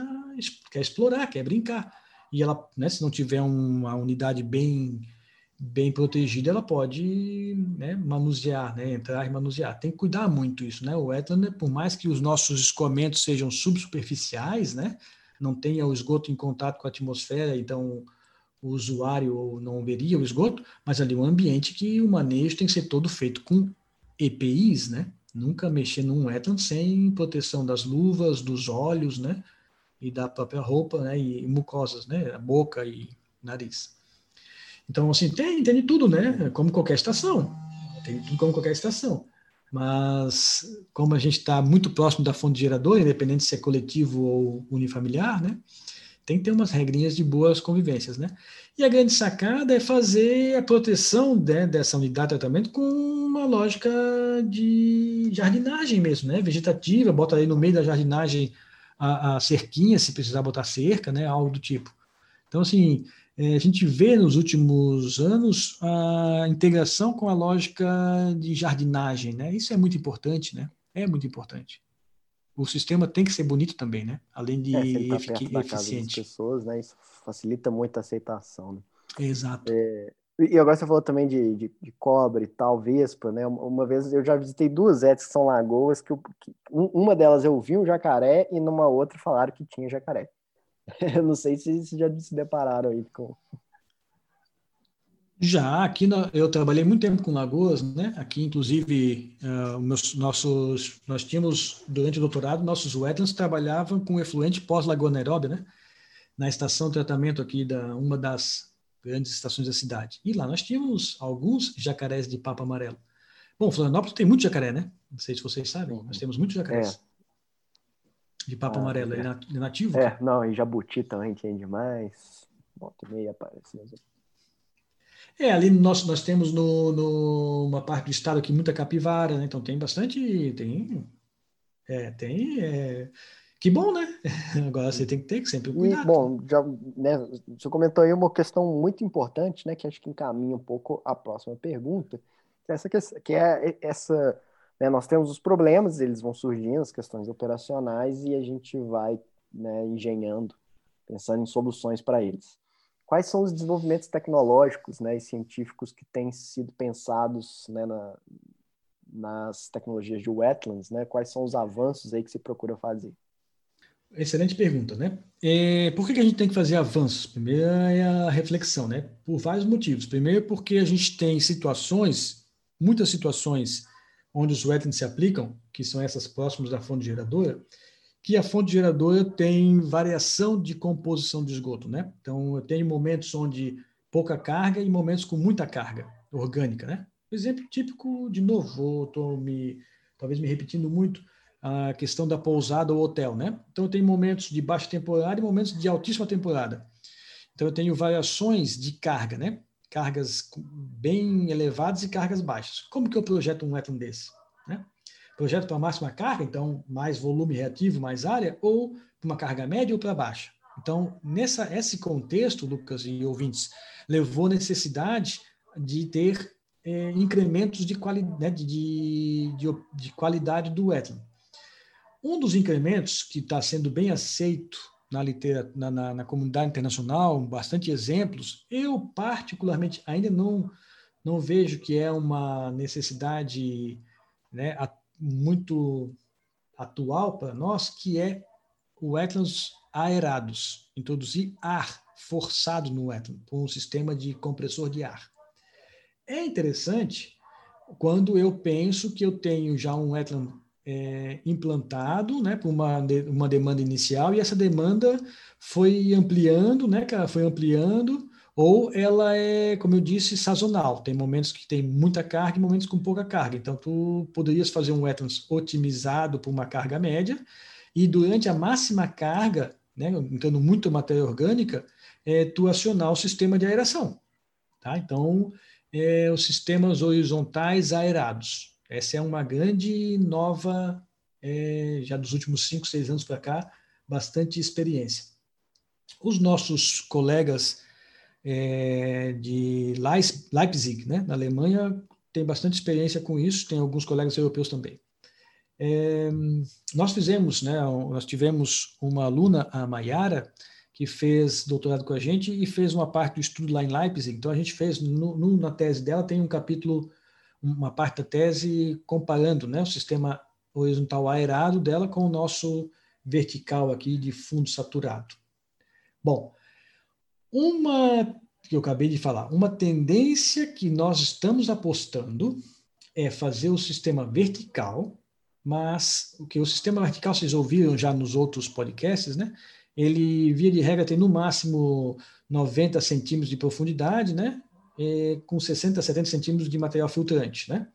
quer explorar, quer brincar. E ela, né, se não tiver uma unidade bem bem protegida, ela pode né, manusear, né, entrar e manusear. Tem que cuidar muito isso, né? O wetland, por mais que os nossos escoamentos sejam subsuperficiais, né, não tenha o esgoto em contato com a atmosfera, então o usuário não veria o esgoto, mas ali é um ambiente que o manejo tem que ser todo feito com EPIs, né? Nunca mexer num wetland sem proteção das luvas, dos olhos, né? E da própria roupa, né? E mucosas, né? A boca e nariz. Então, assim, tem, tem de tudo, né? Como qualquer estação. Tem tudo como qualquer estação. Mas, como a gente está muito próximo da fonte geradora, independente se é coletivo ou unifamiliar, né? Tem que ter umas regrinhas de boas convivências, né? E a grande sacada é fazer a proteção né, dessa unidade de tratamento com uma lógica de jardinagem mesmo, né? Vegetativa, bota aí no meio da jardinagem a, a cerquinha, se precisar botar cerca, né? Algo do tipo. Então, assim, a gente vê nos últimos anos a integração com a lógica de jardinagem, né? Isso é muito importante, né? É muito importante o sistema tem que ser bonito também, né? Além de é, tá efici eficiente. pessoas, né? Isso facilita muito a aceitação. Né? Exato. É, e agora você falou também de, de, de, cobre e tal, vespa, né? Uma vez eu já visitei duas etes que são lagoas, que, eu, que uma delas eu vi um jacaré e numa outra falaram que tinha jacaré. Eu não sei se, se já se depararam aí com, já, aqui na, eu trabalhei muito tempo com lagoas, né? Aqui, inclusive, uh, meus, nossos, nós tínhamos, durante o doutorado, nossos wetlands trabalhavam com efluente pós-lagoa anaeróbia, né? Na estação de tratamento aqui da uma das grandes estações da cidade. E lá nós tínhamos alguns jacarés de papo amarelo. Bom, Florianópolis tem muito jacaré, né? Não sei se vocês sabem, nós temos muitos jacarés. É. De papo ah, amarelo, é. é nativo? É, não, e jabuti também tem demais. Volta e meia aparece. É, ali nosso, nós temos no, no, uma parte do estado aqui muita capivara, né? Então tem bastante, tem, é, tem, é, que bom, né? Agora você tem que ter que sempre cuidar. E, bom, já, né, você comentou aí uma questão muito importante, né? Que acho que encaminha um pouco a próxima pergunta, Essa que, que é essa, né, nós temos os problemas, eles vão surgindo, as questões operacionais e a gente vai né, engenhando, pensando em soluções para eles. Quais são os desenvolvimentos tecnológicos né, e científicos que têm sido pensados né, na, nas tecnologias de wetlands? Né? Quais são os avanços aí que se procura fazer? Excelente pergunta, né? É, por que, a gente tem que fazer avanços? Primeiro é a reflexão, né? Por vários motivos. Primeiro, porque a gente tem situações, muitas situações, onde os wetlands se aplicam, que são essas próximas da fonte geradora, que a fonte geradora tem variação de composição de esgoto, né? Então, tenho momentos onde pouca carga e momentos com muita carga orgânica, né? Exemplo típico, de novo, estou me, talvez me repetindo muito, a questão da pousada ou hotel, né? Então, tem momentos de baixa temporada e momentos de altíssima temporada. Então, eu tenho variações de carga, né? Cargas bem elevadas e cargas baixas. Como que eu projeto um wetland desse? Né? Projeto para máxima carga, então mais volume reativo, mais área, ou para uma carga média ou para baixa? Então, nessa, esse contexto, Lucas e ouvintes, levou necessidade de ter é, incrementos de, quali né, de, de, de, qualidade do wetland. Um dos incrementos que está sendo bem aceito na, literatura, na, na, na, comunidade internacional, bastante exemplos, eu particularmente ainda não, não vejo que é uma necessidade né, muito atual para nós, que é o wetlands aerados, introduzir ar forçado no wetland, com um sistema de compressor de ar. É interessante quando eu penso que eu tenho já um wetland é, implantado, né, com uma, uma demanda inicial, e essa demanda foi ampliando, né, ela foi ampliando, ou ela é, como eu disse, sazonal. Tem momentos que tem muita carga e momentos com pouca carga. Então, tu poderias fazer um wetlands otimizado por uma carga média, e durante a máxima carga, né, entrando muito matéria orgânica, é, tu acionar o sistema de aeração. Tá? Então, é, os sistemas horizontais aerados. Essa é uma grande nova, é, já dos últimos cinco, seis anos para cá, bastante experiência. Os nossos colegas é, de Leipzig, né, na Alemanha, têm bastante experiência com isso, tem alguns colegas europeus também. É, nós fizemos, né, nós tivemos uma aluna, a Mayara, que fez doutorado com a gente e fez uma parte do estudo lá em Leipzig. Então, a gente fez, no, no, na tese dela, tem um capítulo uma parte da tese comparando né, o sistema horizontal aerado dela com o nosso vertical aqui de fundo saturado. Bom, uma que eu acabei de falar, uma tendência que nós estamos apostando é fazer o sistema vertical, mas o que o sistema vertical vocês ouviram já nos outros podcasts, né? Ele via de regra tem no máximo 90 centímetros de profundidade, né? É, com 60 a 70 centímetros de material filtrante, né?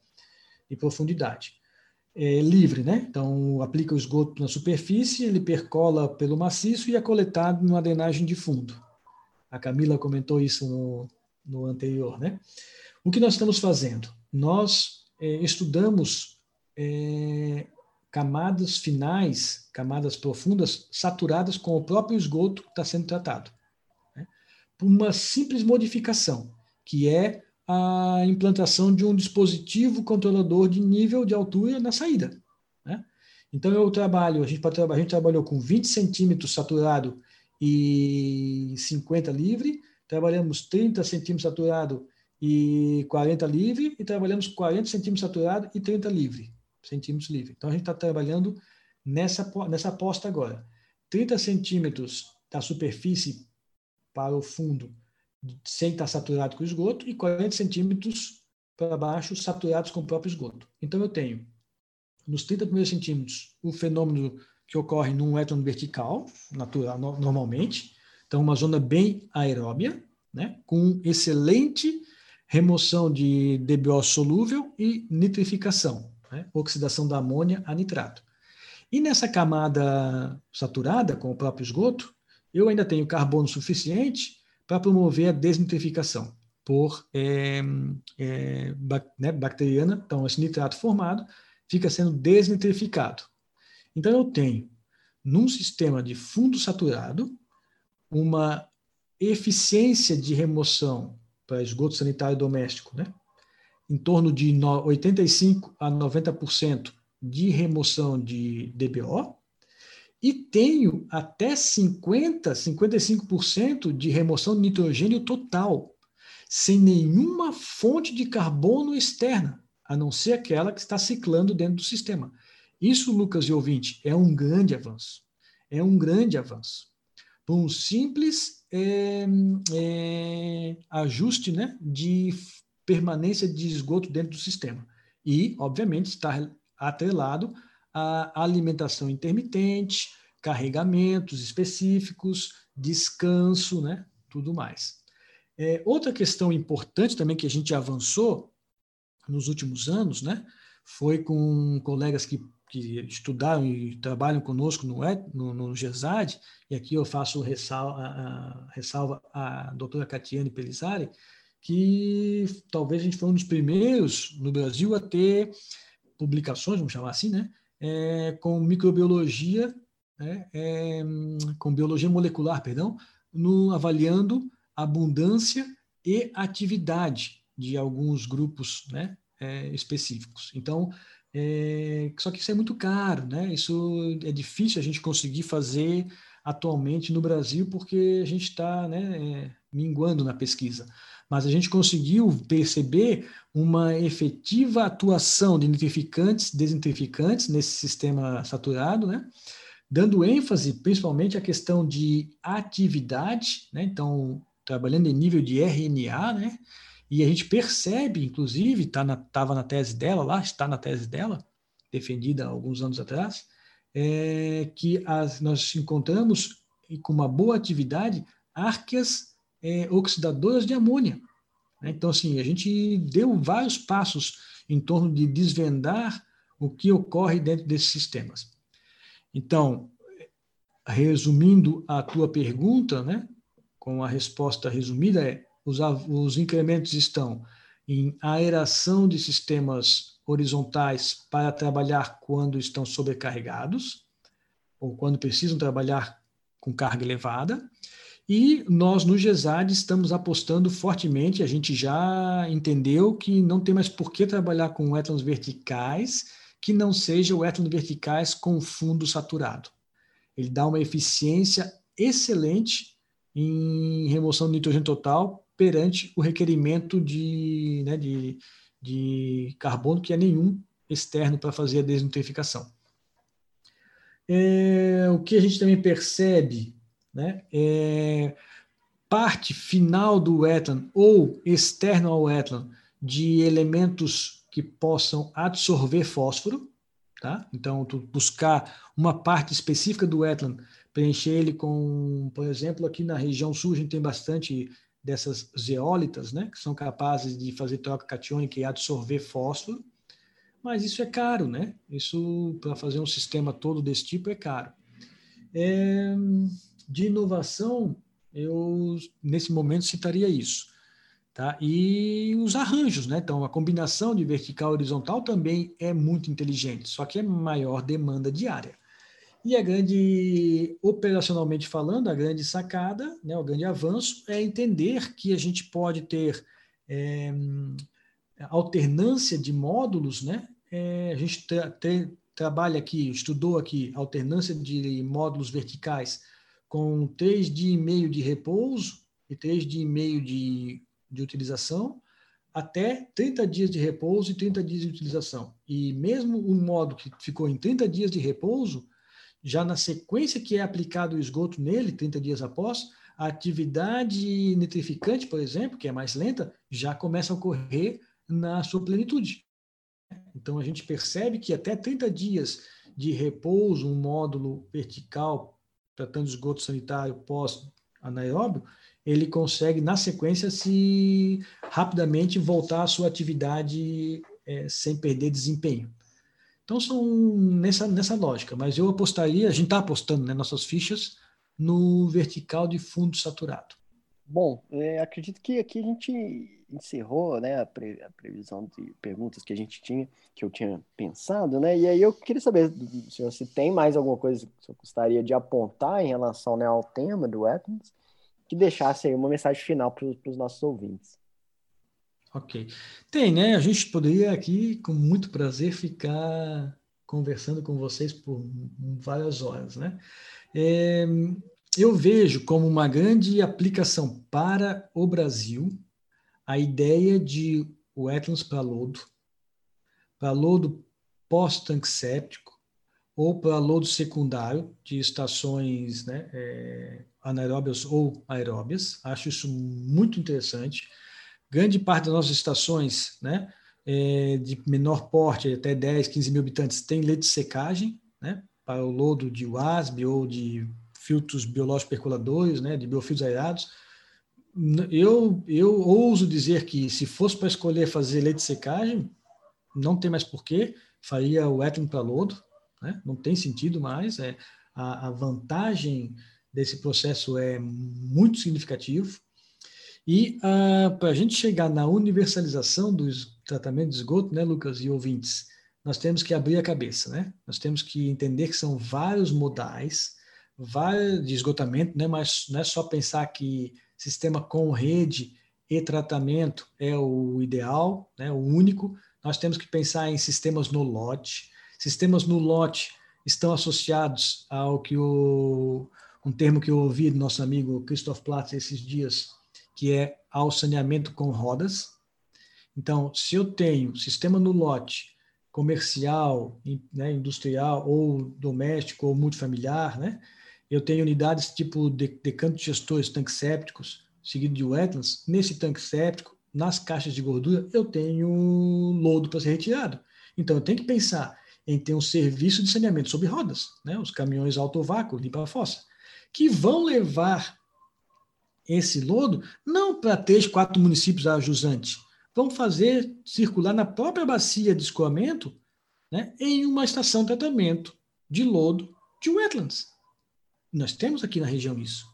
De profundidade. É, livre, né? Então, aplica o esgoto na superfície, ele percola pelo maciço e é coletado numa drenagem de fundo. A Camila comentou isso no, no anterior, né? O que nós estamos fazendo? Nós é, estudamos é, camadas finais, camadas profundas, saturadas com o próprio esgoto que está sendo tratado. Né? Por uma simples modificação que é a implantação de um dispositivo controlador de nível de altura na saída. Né? Então, eu trabalho, a gente, a gente trabalhou com 20 centímetros saturado e 50 livre, trabalhamos 30 centímetros saturado e 40 livre, e trabalhamos 40 centímetros saturado e 30 livre, centímetros livre. Então, a gente está trabalhando nessa, nessa aposta agora. 30 centímetros da superfície para o fundo sem estar saturado com esgoto, e 40 centímetros para baixo saturados com o próprio esgoto. Então, eu tenho, nos 30 primeiros centímetros, o fenômeno que ocorre num elétron vertical, natural, normalmente, então uma zona bem aeróbia, né, com excelente remoção de DBO solúvel e nitrificação, né, oxidação da amônia a nitrato. E nessa camada saturada com o próprio esgoto, eu ainda tenho carbono suficiente para promover a desnitrificação por é, é, né, bacteriana. Então, esse nitrato formado fica sendo desnitrificado. Então, eu tenho, num sistema de fundo saturado, uma eficiência de remoção para esgoto sanitário doméstico, né? em torno de 85 a 90% de remoção de DBO e tenho até 50, 55% de remoção de nitrogênio total, sem nenhuma fonte de carbono externa, a não ser aquela que está ciclando dentro do sistema. Isso, Lucas e ouvinte, é um grande avanço. É um grande avanço. Por um simples é, é, ajuste né, de permanência de esgoto dentro do sistema. E, obviamente, está atrelado à alimentação intermitente, carregamentos específicos, descanso, né? Tudo mais. É, outra questão importante também que a gente avançou nos últimos anos, né? Foi com colegas que, que estudaram e trabalham conosco no, no, no GESAD, e aqui eu faço ressalva, a, ressalva a doutora Catiane Pelizari, que talvez a gente foi um dos primeiros no Brasil a ter publicações, vamos chamar assim, né, é, com microbiologia, né, é, com biologia molecular, perdão, no, avaliando abundância e atividade de alguns grupos né, é, específicos. Então, é, só que isso é muito caro, né? Isso é difícil a gente conseguir fazer atualmente no Brasil porque a gente está né, é, minguando na pesquisa mas a gente conseguiu perceber uma efetiva atuação de nitrificantes, desintrificantes nesse sistema saturado, né? dando ênfase principalmente à questão de atividade, né? então trabalhando em nível de RNA, né? e a gente percebe, inclusive, estava tá na, na tese dela lá, está na tese dela, defendida há alguns anos atrás, é, que as, nós encontramos com uma boa atividade árqueas é, oxidadoras de amônia. Né? Então, assim, a gente deu vários passos em torno de desvendar o que ocorre dentro desses sistemas. Então, resumindo a tua pergunta, né, com a resposta resumida é os, os incrementos estão em aeração de sistemas horizontais para trabalhar quando estão sobrecarregados ou quando precisam trabalhar com carga elevada e nós, no GESAD, estamos apostando fortemente. A gente já entendeu que não tem mais por que trabalhar com étanos verticais que não seja étano verticais com fundo saturado. Ele dá uma eficiência excelente em remoção de nitrogênio total perante o requerimento de, né, de, de carbono, que é nenhum externo para fazer a desnitrificação. É, o que a gente também percebe né? É, parte final do wetland ou externo ao wetland de elementos que possam absorver fósforo, tá? Então, tu buscar uma parte específica do wetland, preencher ele com, por exemplo, aqui na região sul a gente tem bastante dessas zeólitas, né, que são capazes de fazer troca catiônica e absorver fósforo, mas isso é caro, né? Isso para fazer um sistema todo desse tipo é caro. É, de inovação, eu nesse momento citaria isso. Tá? E os arranjos, né? Então, a combinação de vertical e horizontal também é muito inteligente, só que é maior demanda diária. E a grande, operacionalmente falando, a grande sacada, né, o grande avanço é entender que a gente pode ter é, alternância de módulos, né? É, a gente tra tra trabalha aqui, estudou aqui alternância de módulos verticais com três dias e meio de repouso e três dias e meio de, de utilização, até 30 dias de repouso e 30 dias de utilização. E mesmo o modo que ficou em 30 dias de repouso, já na sequência que é aplicado o esgoto nele, 30 dias após, a atividade nitrificante, por exemplo, que é mais lenta, já começa a ocorrer na sua plenitude. Então a gente percebe que até 30 dias de repouso, um módulo vertical tratando esgoto sanitário pós-anaeróbio, ele consegue, na sequência, se rapidamente voltar à sua atividade é, sem perder desempenho. Então, são nessa, nessa lógica, mas eu apostaria, a gente está apostando né, nossas fichas no vertical de fundo saturado. Bom, é, acredito que aqui a gente encerrou né, a, pre, a, previsão de perguntas que a gente tinha, que eu tinha pensado, né? E aí eu queria saber se você tem mais alguma coisa que você gostaria de apontar em relação né, ao tema do Athens, que deixasse aí uma mensagem final para os nossos ouvintes. Ok. Tem, né? A gente poderia aqui, com muito prazer, ficar conversando com vocês por várias horas, né? É, eu vejo como uma grande aplicação para o Brasil a ideia de wetlands para lodo, para lodo pós-tanque séptico ou para lodo secundário de estações né, é, anaeróbias ou aeróbias. Acho isso muito interessante. Grande parte das nossas estações né, é, de menor porte, até 10, 15 mil habitantes, tem leite de secagem né, para o lodo de WASB ou de filtros biológicos percoladores, né, de biofiltros aerados. Eu, eu ouso dizer que se fosse para escolher fazer leite de secagem, não tem mais porquê, faria o ethylene para lodo, né? não tem sentido mais. É, a, a vantagem desse processo é muito significativo. E uh, para a gente chegar na universalização do tratamento de esgoto, né, Lucas e ouvintes, nós temos que abrir a cabeça, né? Nós temos que entender que são vários modais, vários de esgotamento, né? Mas não é só pensar que sistema com rede e tratamento é o ideal, né? O único. Nós temos que pensar em sistemas no lote. Sistemas no lote estão associados ao que o um termo que eu ouvi do nosso amigo Christoph Platz esses dias, que é ao saneamento com rodas. Então, se eu tenho sistema no lote comercial, né, industrial ou doméstico ou multifamiliar, né, eu tenho unidades tipo de, de gestores, tanques sépticos, seguido de wetlands. Nesse tanque séptico, nas caixas de gordura, eu tenho lodo para ser retirado. Então, eu tenho que pensar em ter um serviço de saneamento sob rodas, né, os caminhões alto vácuo, limpa a fossa que vão levar esse lodo não para três, quatro municípios a jusante, vão fazer circular na própria bacia de escoamento né, em uma estação de tratamento de lodo de wetlands. Nós temos aqui na região isso.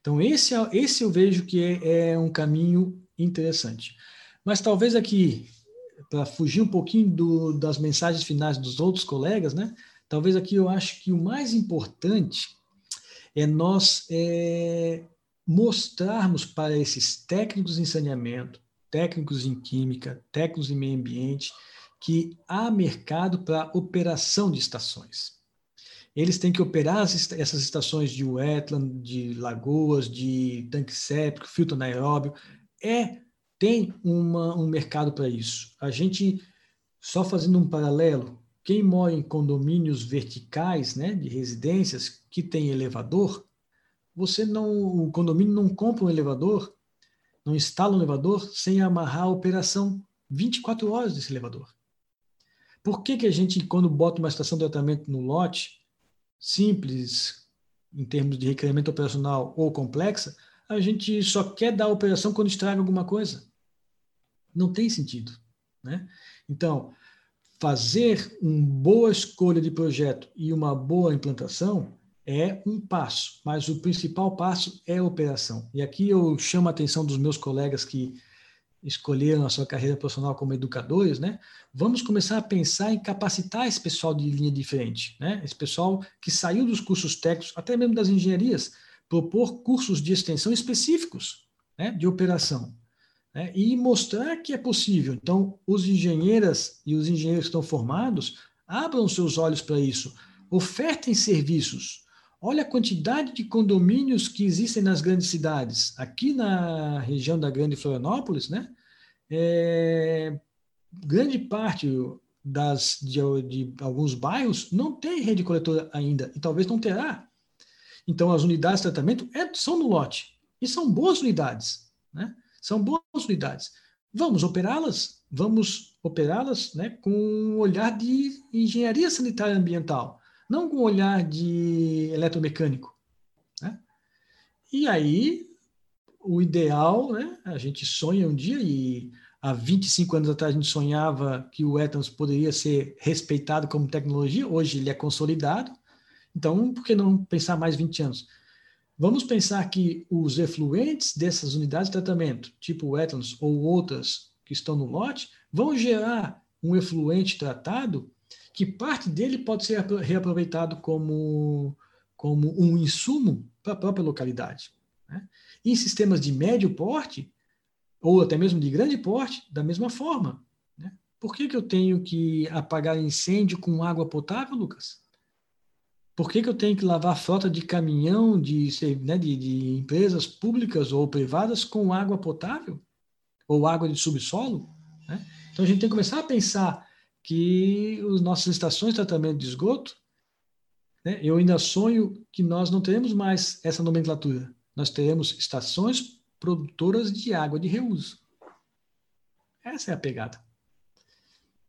Então, esse, é, esse eu vejo que é, é um caminho interessante. Mas talvez aqui, para fugir um pouquinho do, das mensagens finais dos outros colegas, né, talvez aqui eu acho que o mais importante é nós é, mostrarmos para esses técnicos em saneamento, técnicos em química, técnicos em meio ambiente, que há mercado para operação de estações. Eles têm que operar essas estações de wetland, de lagoas, de tanque séptico, filtro anaeróbio. É, tem uma, um mercado para isso. A gente, só fazendo um paralelo, quem mora em condomínios verticais, né, de residências que tem elevador, você não, o condomínio não compra um elevador, não instala um elevador sem amarrar a operação 24 horas desse elevador. Por que, que a gente, quando bota uma estação de tratamento no lote, simples, em termos de requerimento operacional ou complexa, a gente só quer dar operação quando estraga alguma coisa? Não tem sentido. Né? Então, fazer uma boa escolha de projeto e uma boa implantação é um passo, mas o principal passo é a operação. E aqui eu chamo a atenção dos meus colegas que escolheram a sua carreira profissional como educadores, né? Vamos começar a pensar em capacitar esse pessoal de linha diferente, né? Esse pessoal que saiu dos cursos técnicos, até mesmo das engenharias, propor cursos de extensão específicos, né? De operação né, e mostrar que é possível. Então, os engenheiras e os engenheiros que estão formados abram seus olhos para isso, ofertem serviços. Olha a quantidade de condomínios que existem nas grandes cidades. Aqui na região da Grande Florianópolis, né, é, grande parte das, de, de alguns bairros não tem rede coletora ainda, e talvez não terá. Então, as unidades de tratamento é, são no lote, e são boas unidades. Né? São boas unidades. Vamos operá-las, vamos operá-las né, com um olhar de engenharia sanitária ambiental, não com um olhar de eletromecânico. Né? E aí, o ideal, né, a gente sonha um dia, e há 25 anos atrás a gente sonhava que o Ethans poderia ser respeitado como tecnologia, hoje ele é consolidado, então por que não pensar mais 20 anos? Vamos pensar que os efluentes dessas unidades de tratamento, tipo wetlands ou outras que estão no lote, vão gerar um efluente tratado que parte dele pode ser reaproveitado como, como um insumo para a própria localidade. Né? Em sistemas de médio porte, ou até mesmo de grande porte, da mesma forma. Né? Por que, que eu tenho que apagar incêndio com água potável, Lucas? Por que, que eu tenho que lavar frota de caminhão de, né, de, de empresas públicas ou privadas com água potável? Ou água de subsolo? Né? Então a gente tem que começar a pensar que as nossas estações de tratamento de esgoto, né, eu ainda sonho que nós não teremos mais essa nomenclatura. Nós teremos estações produtoras de água de reuso. Essa é a pegada.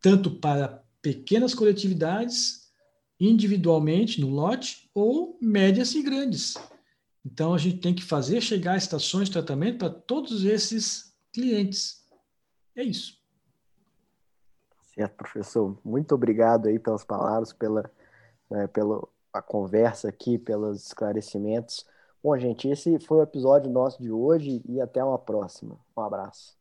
Tanto para pequenas coletividades individualmente no lote ou médias e grandes. Então a gente tem que fazer chegar estações de tratamento para todos esses clientes. É isso. Certo, professor. Muito obrigado aí pelas palavras, pela, né, pela a conversa aqui, pelos esclarecimentos. Bom, gente, esse foi o episódio nosso de hoje e até uma próxima. Um abraço.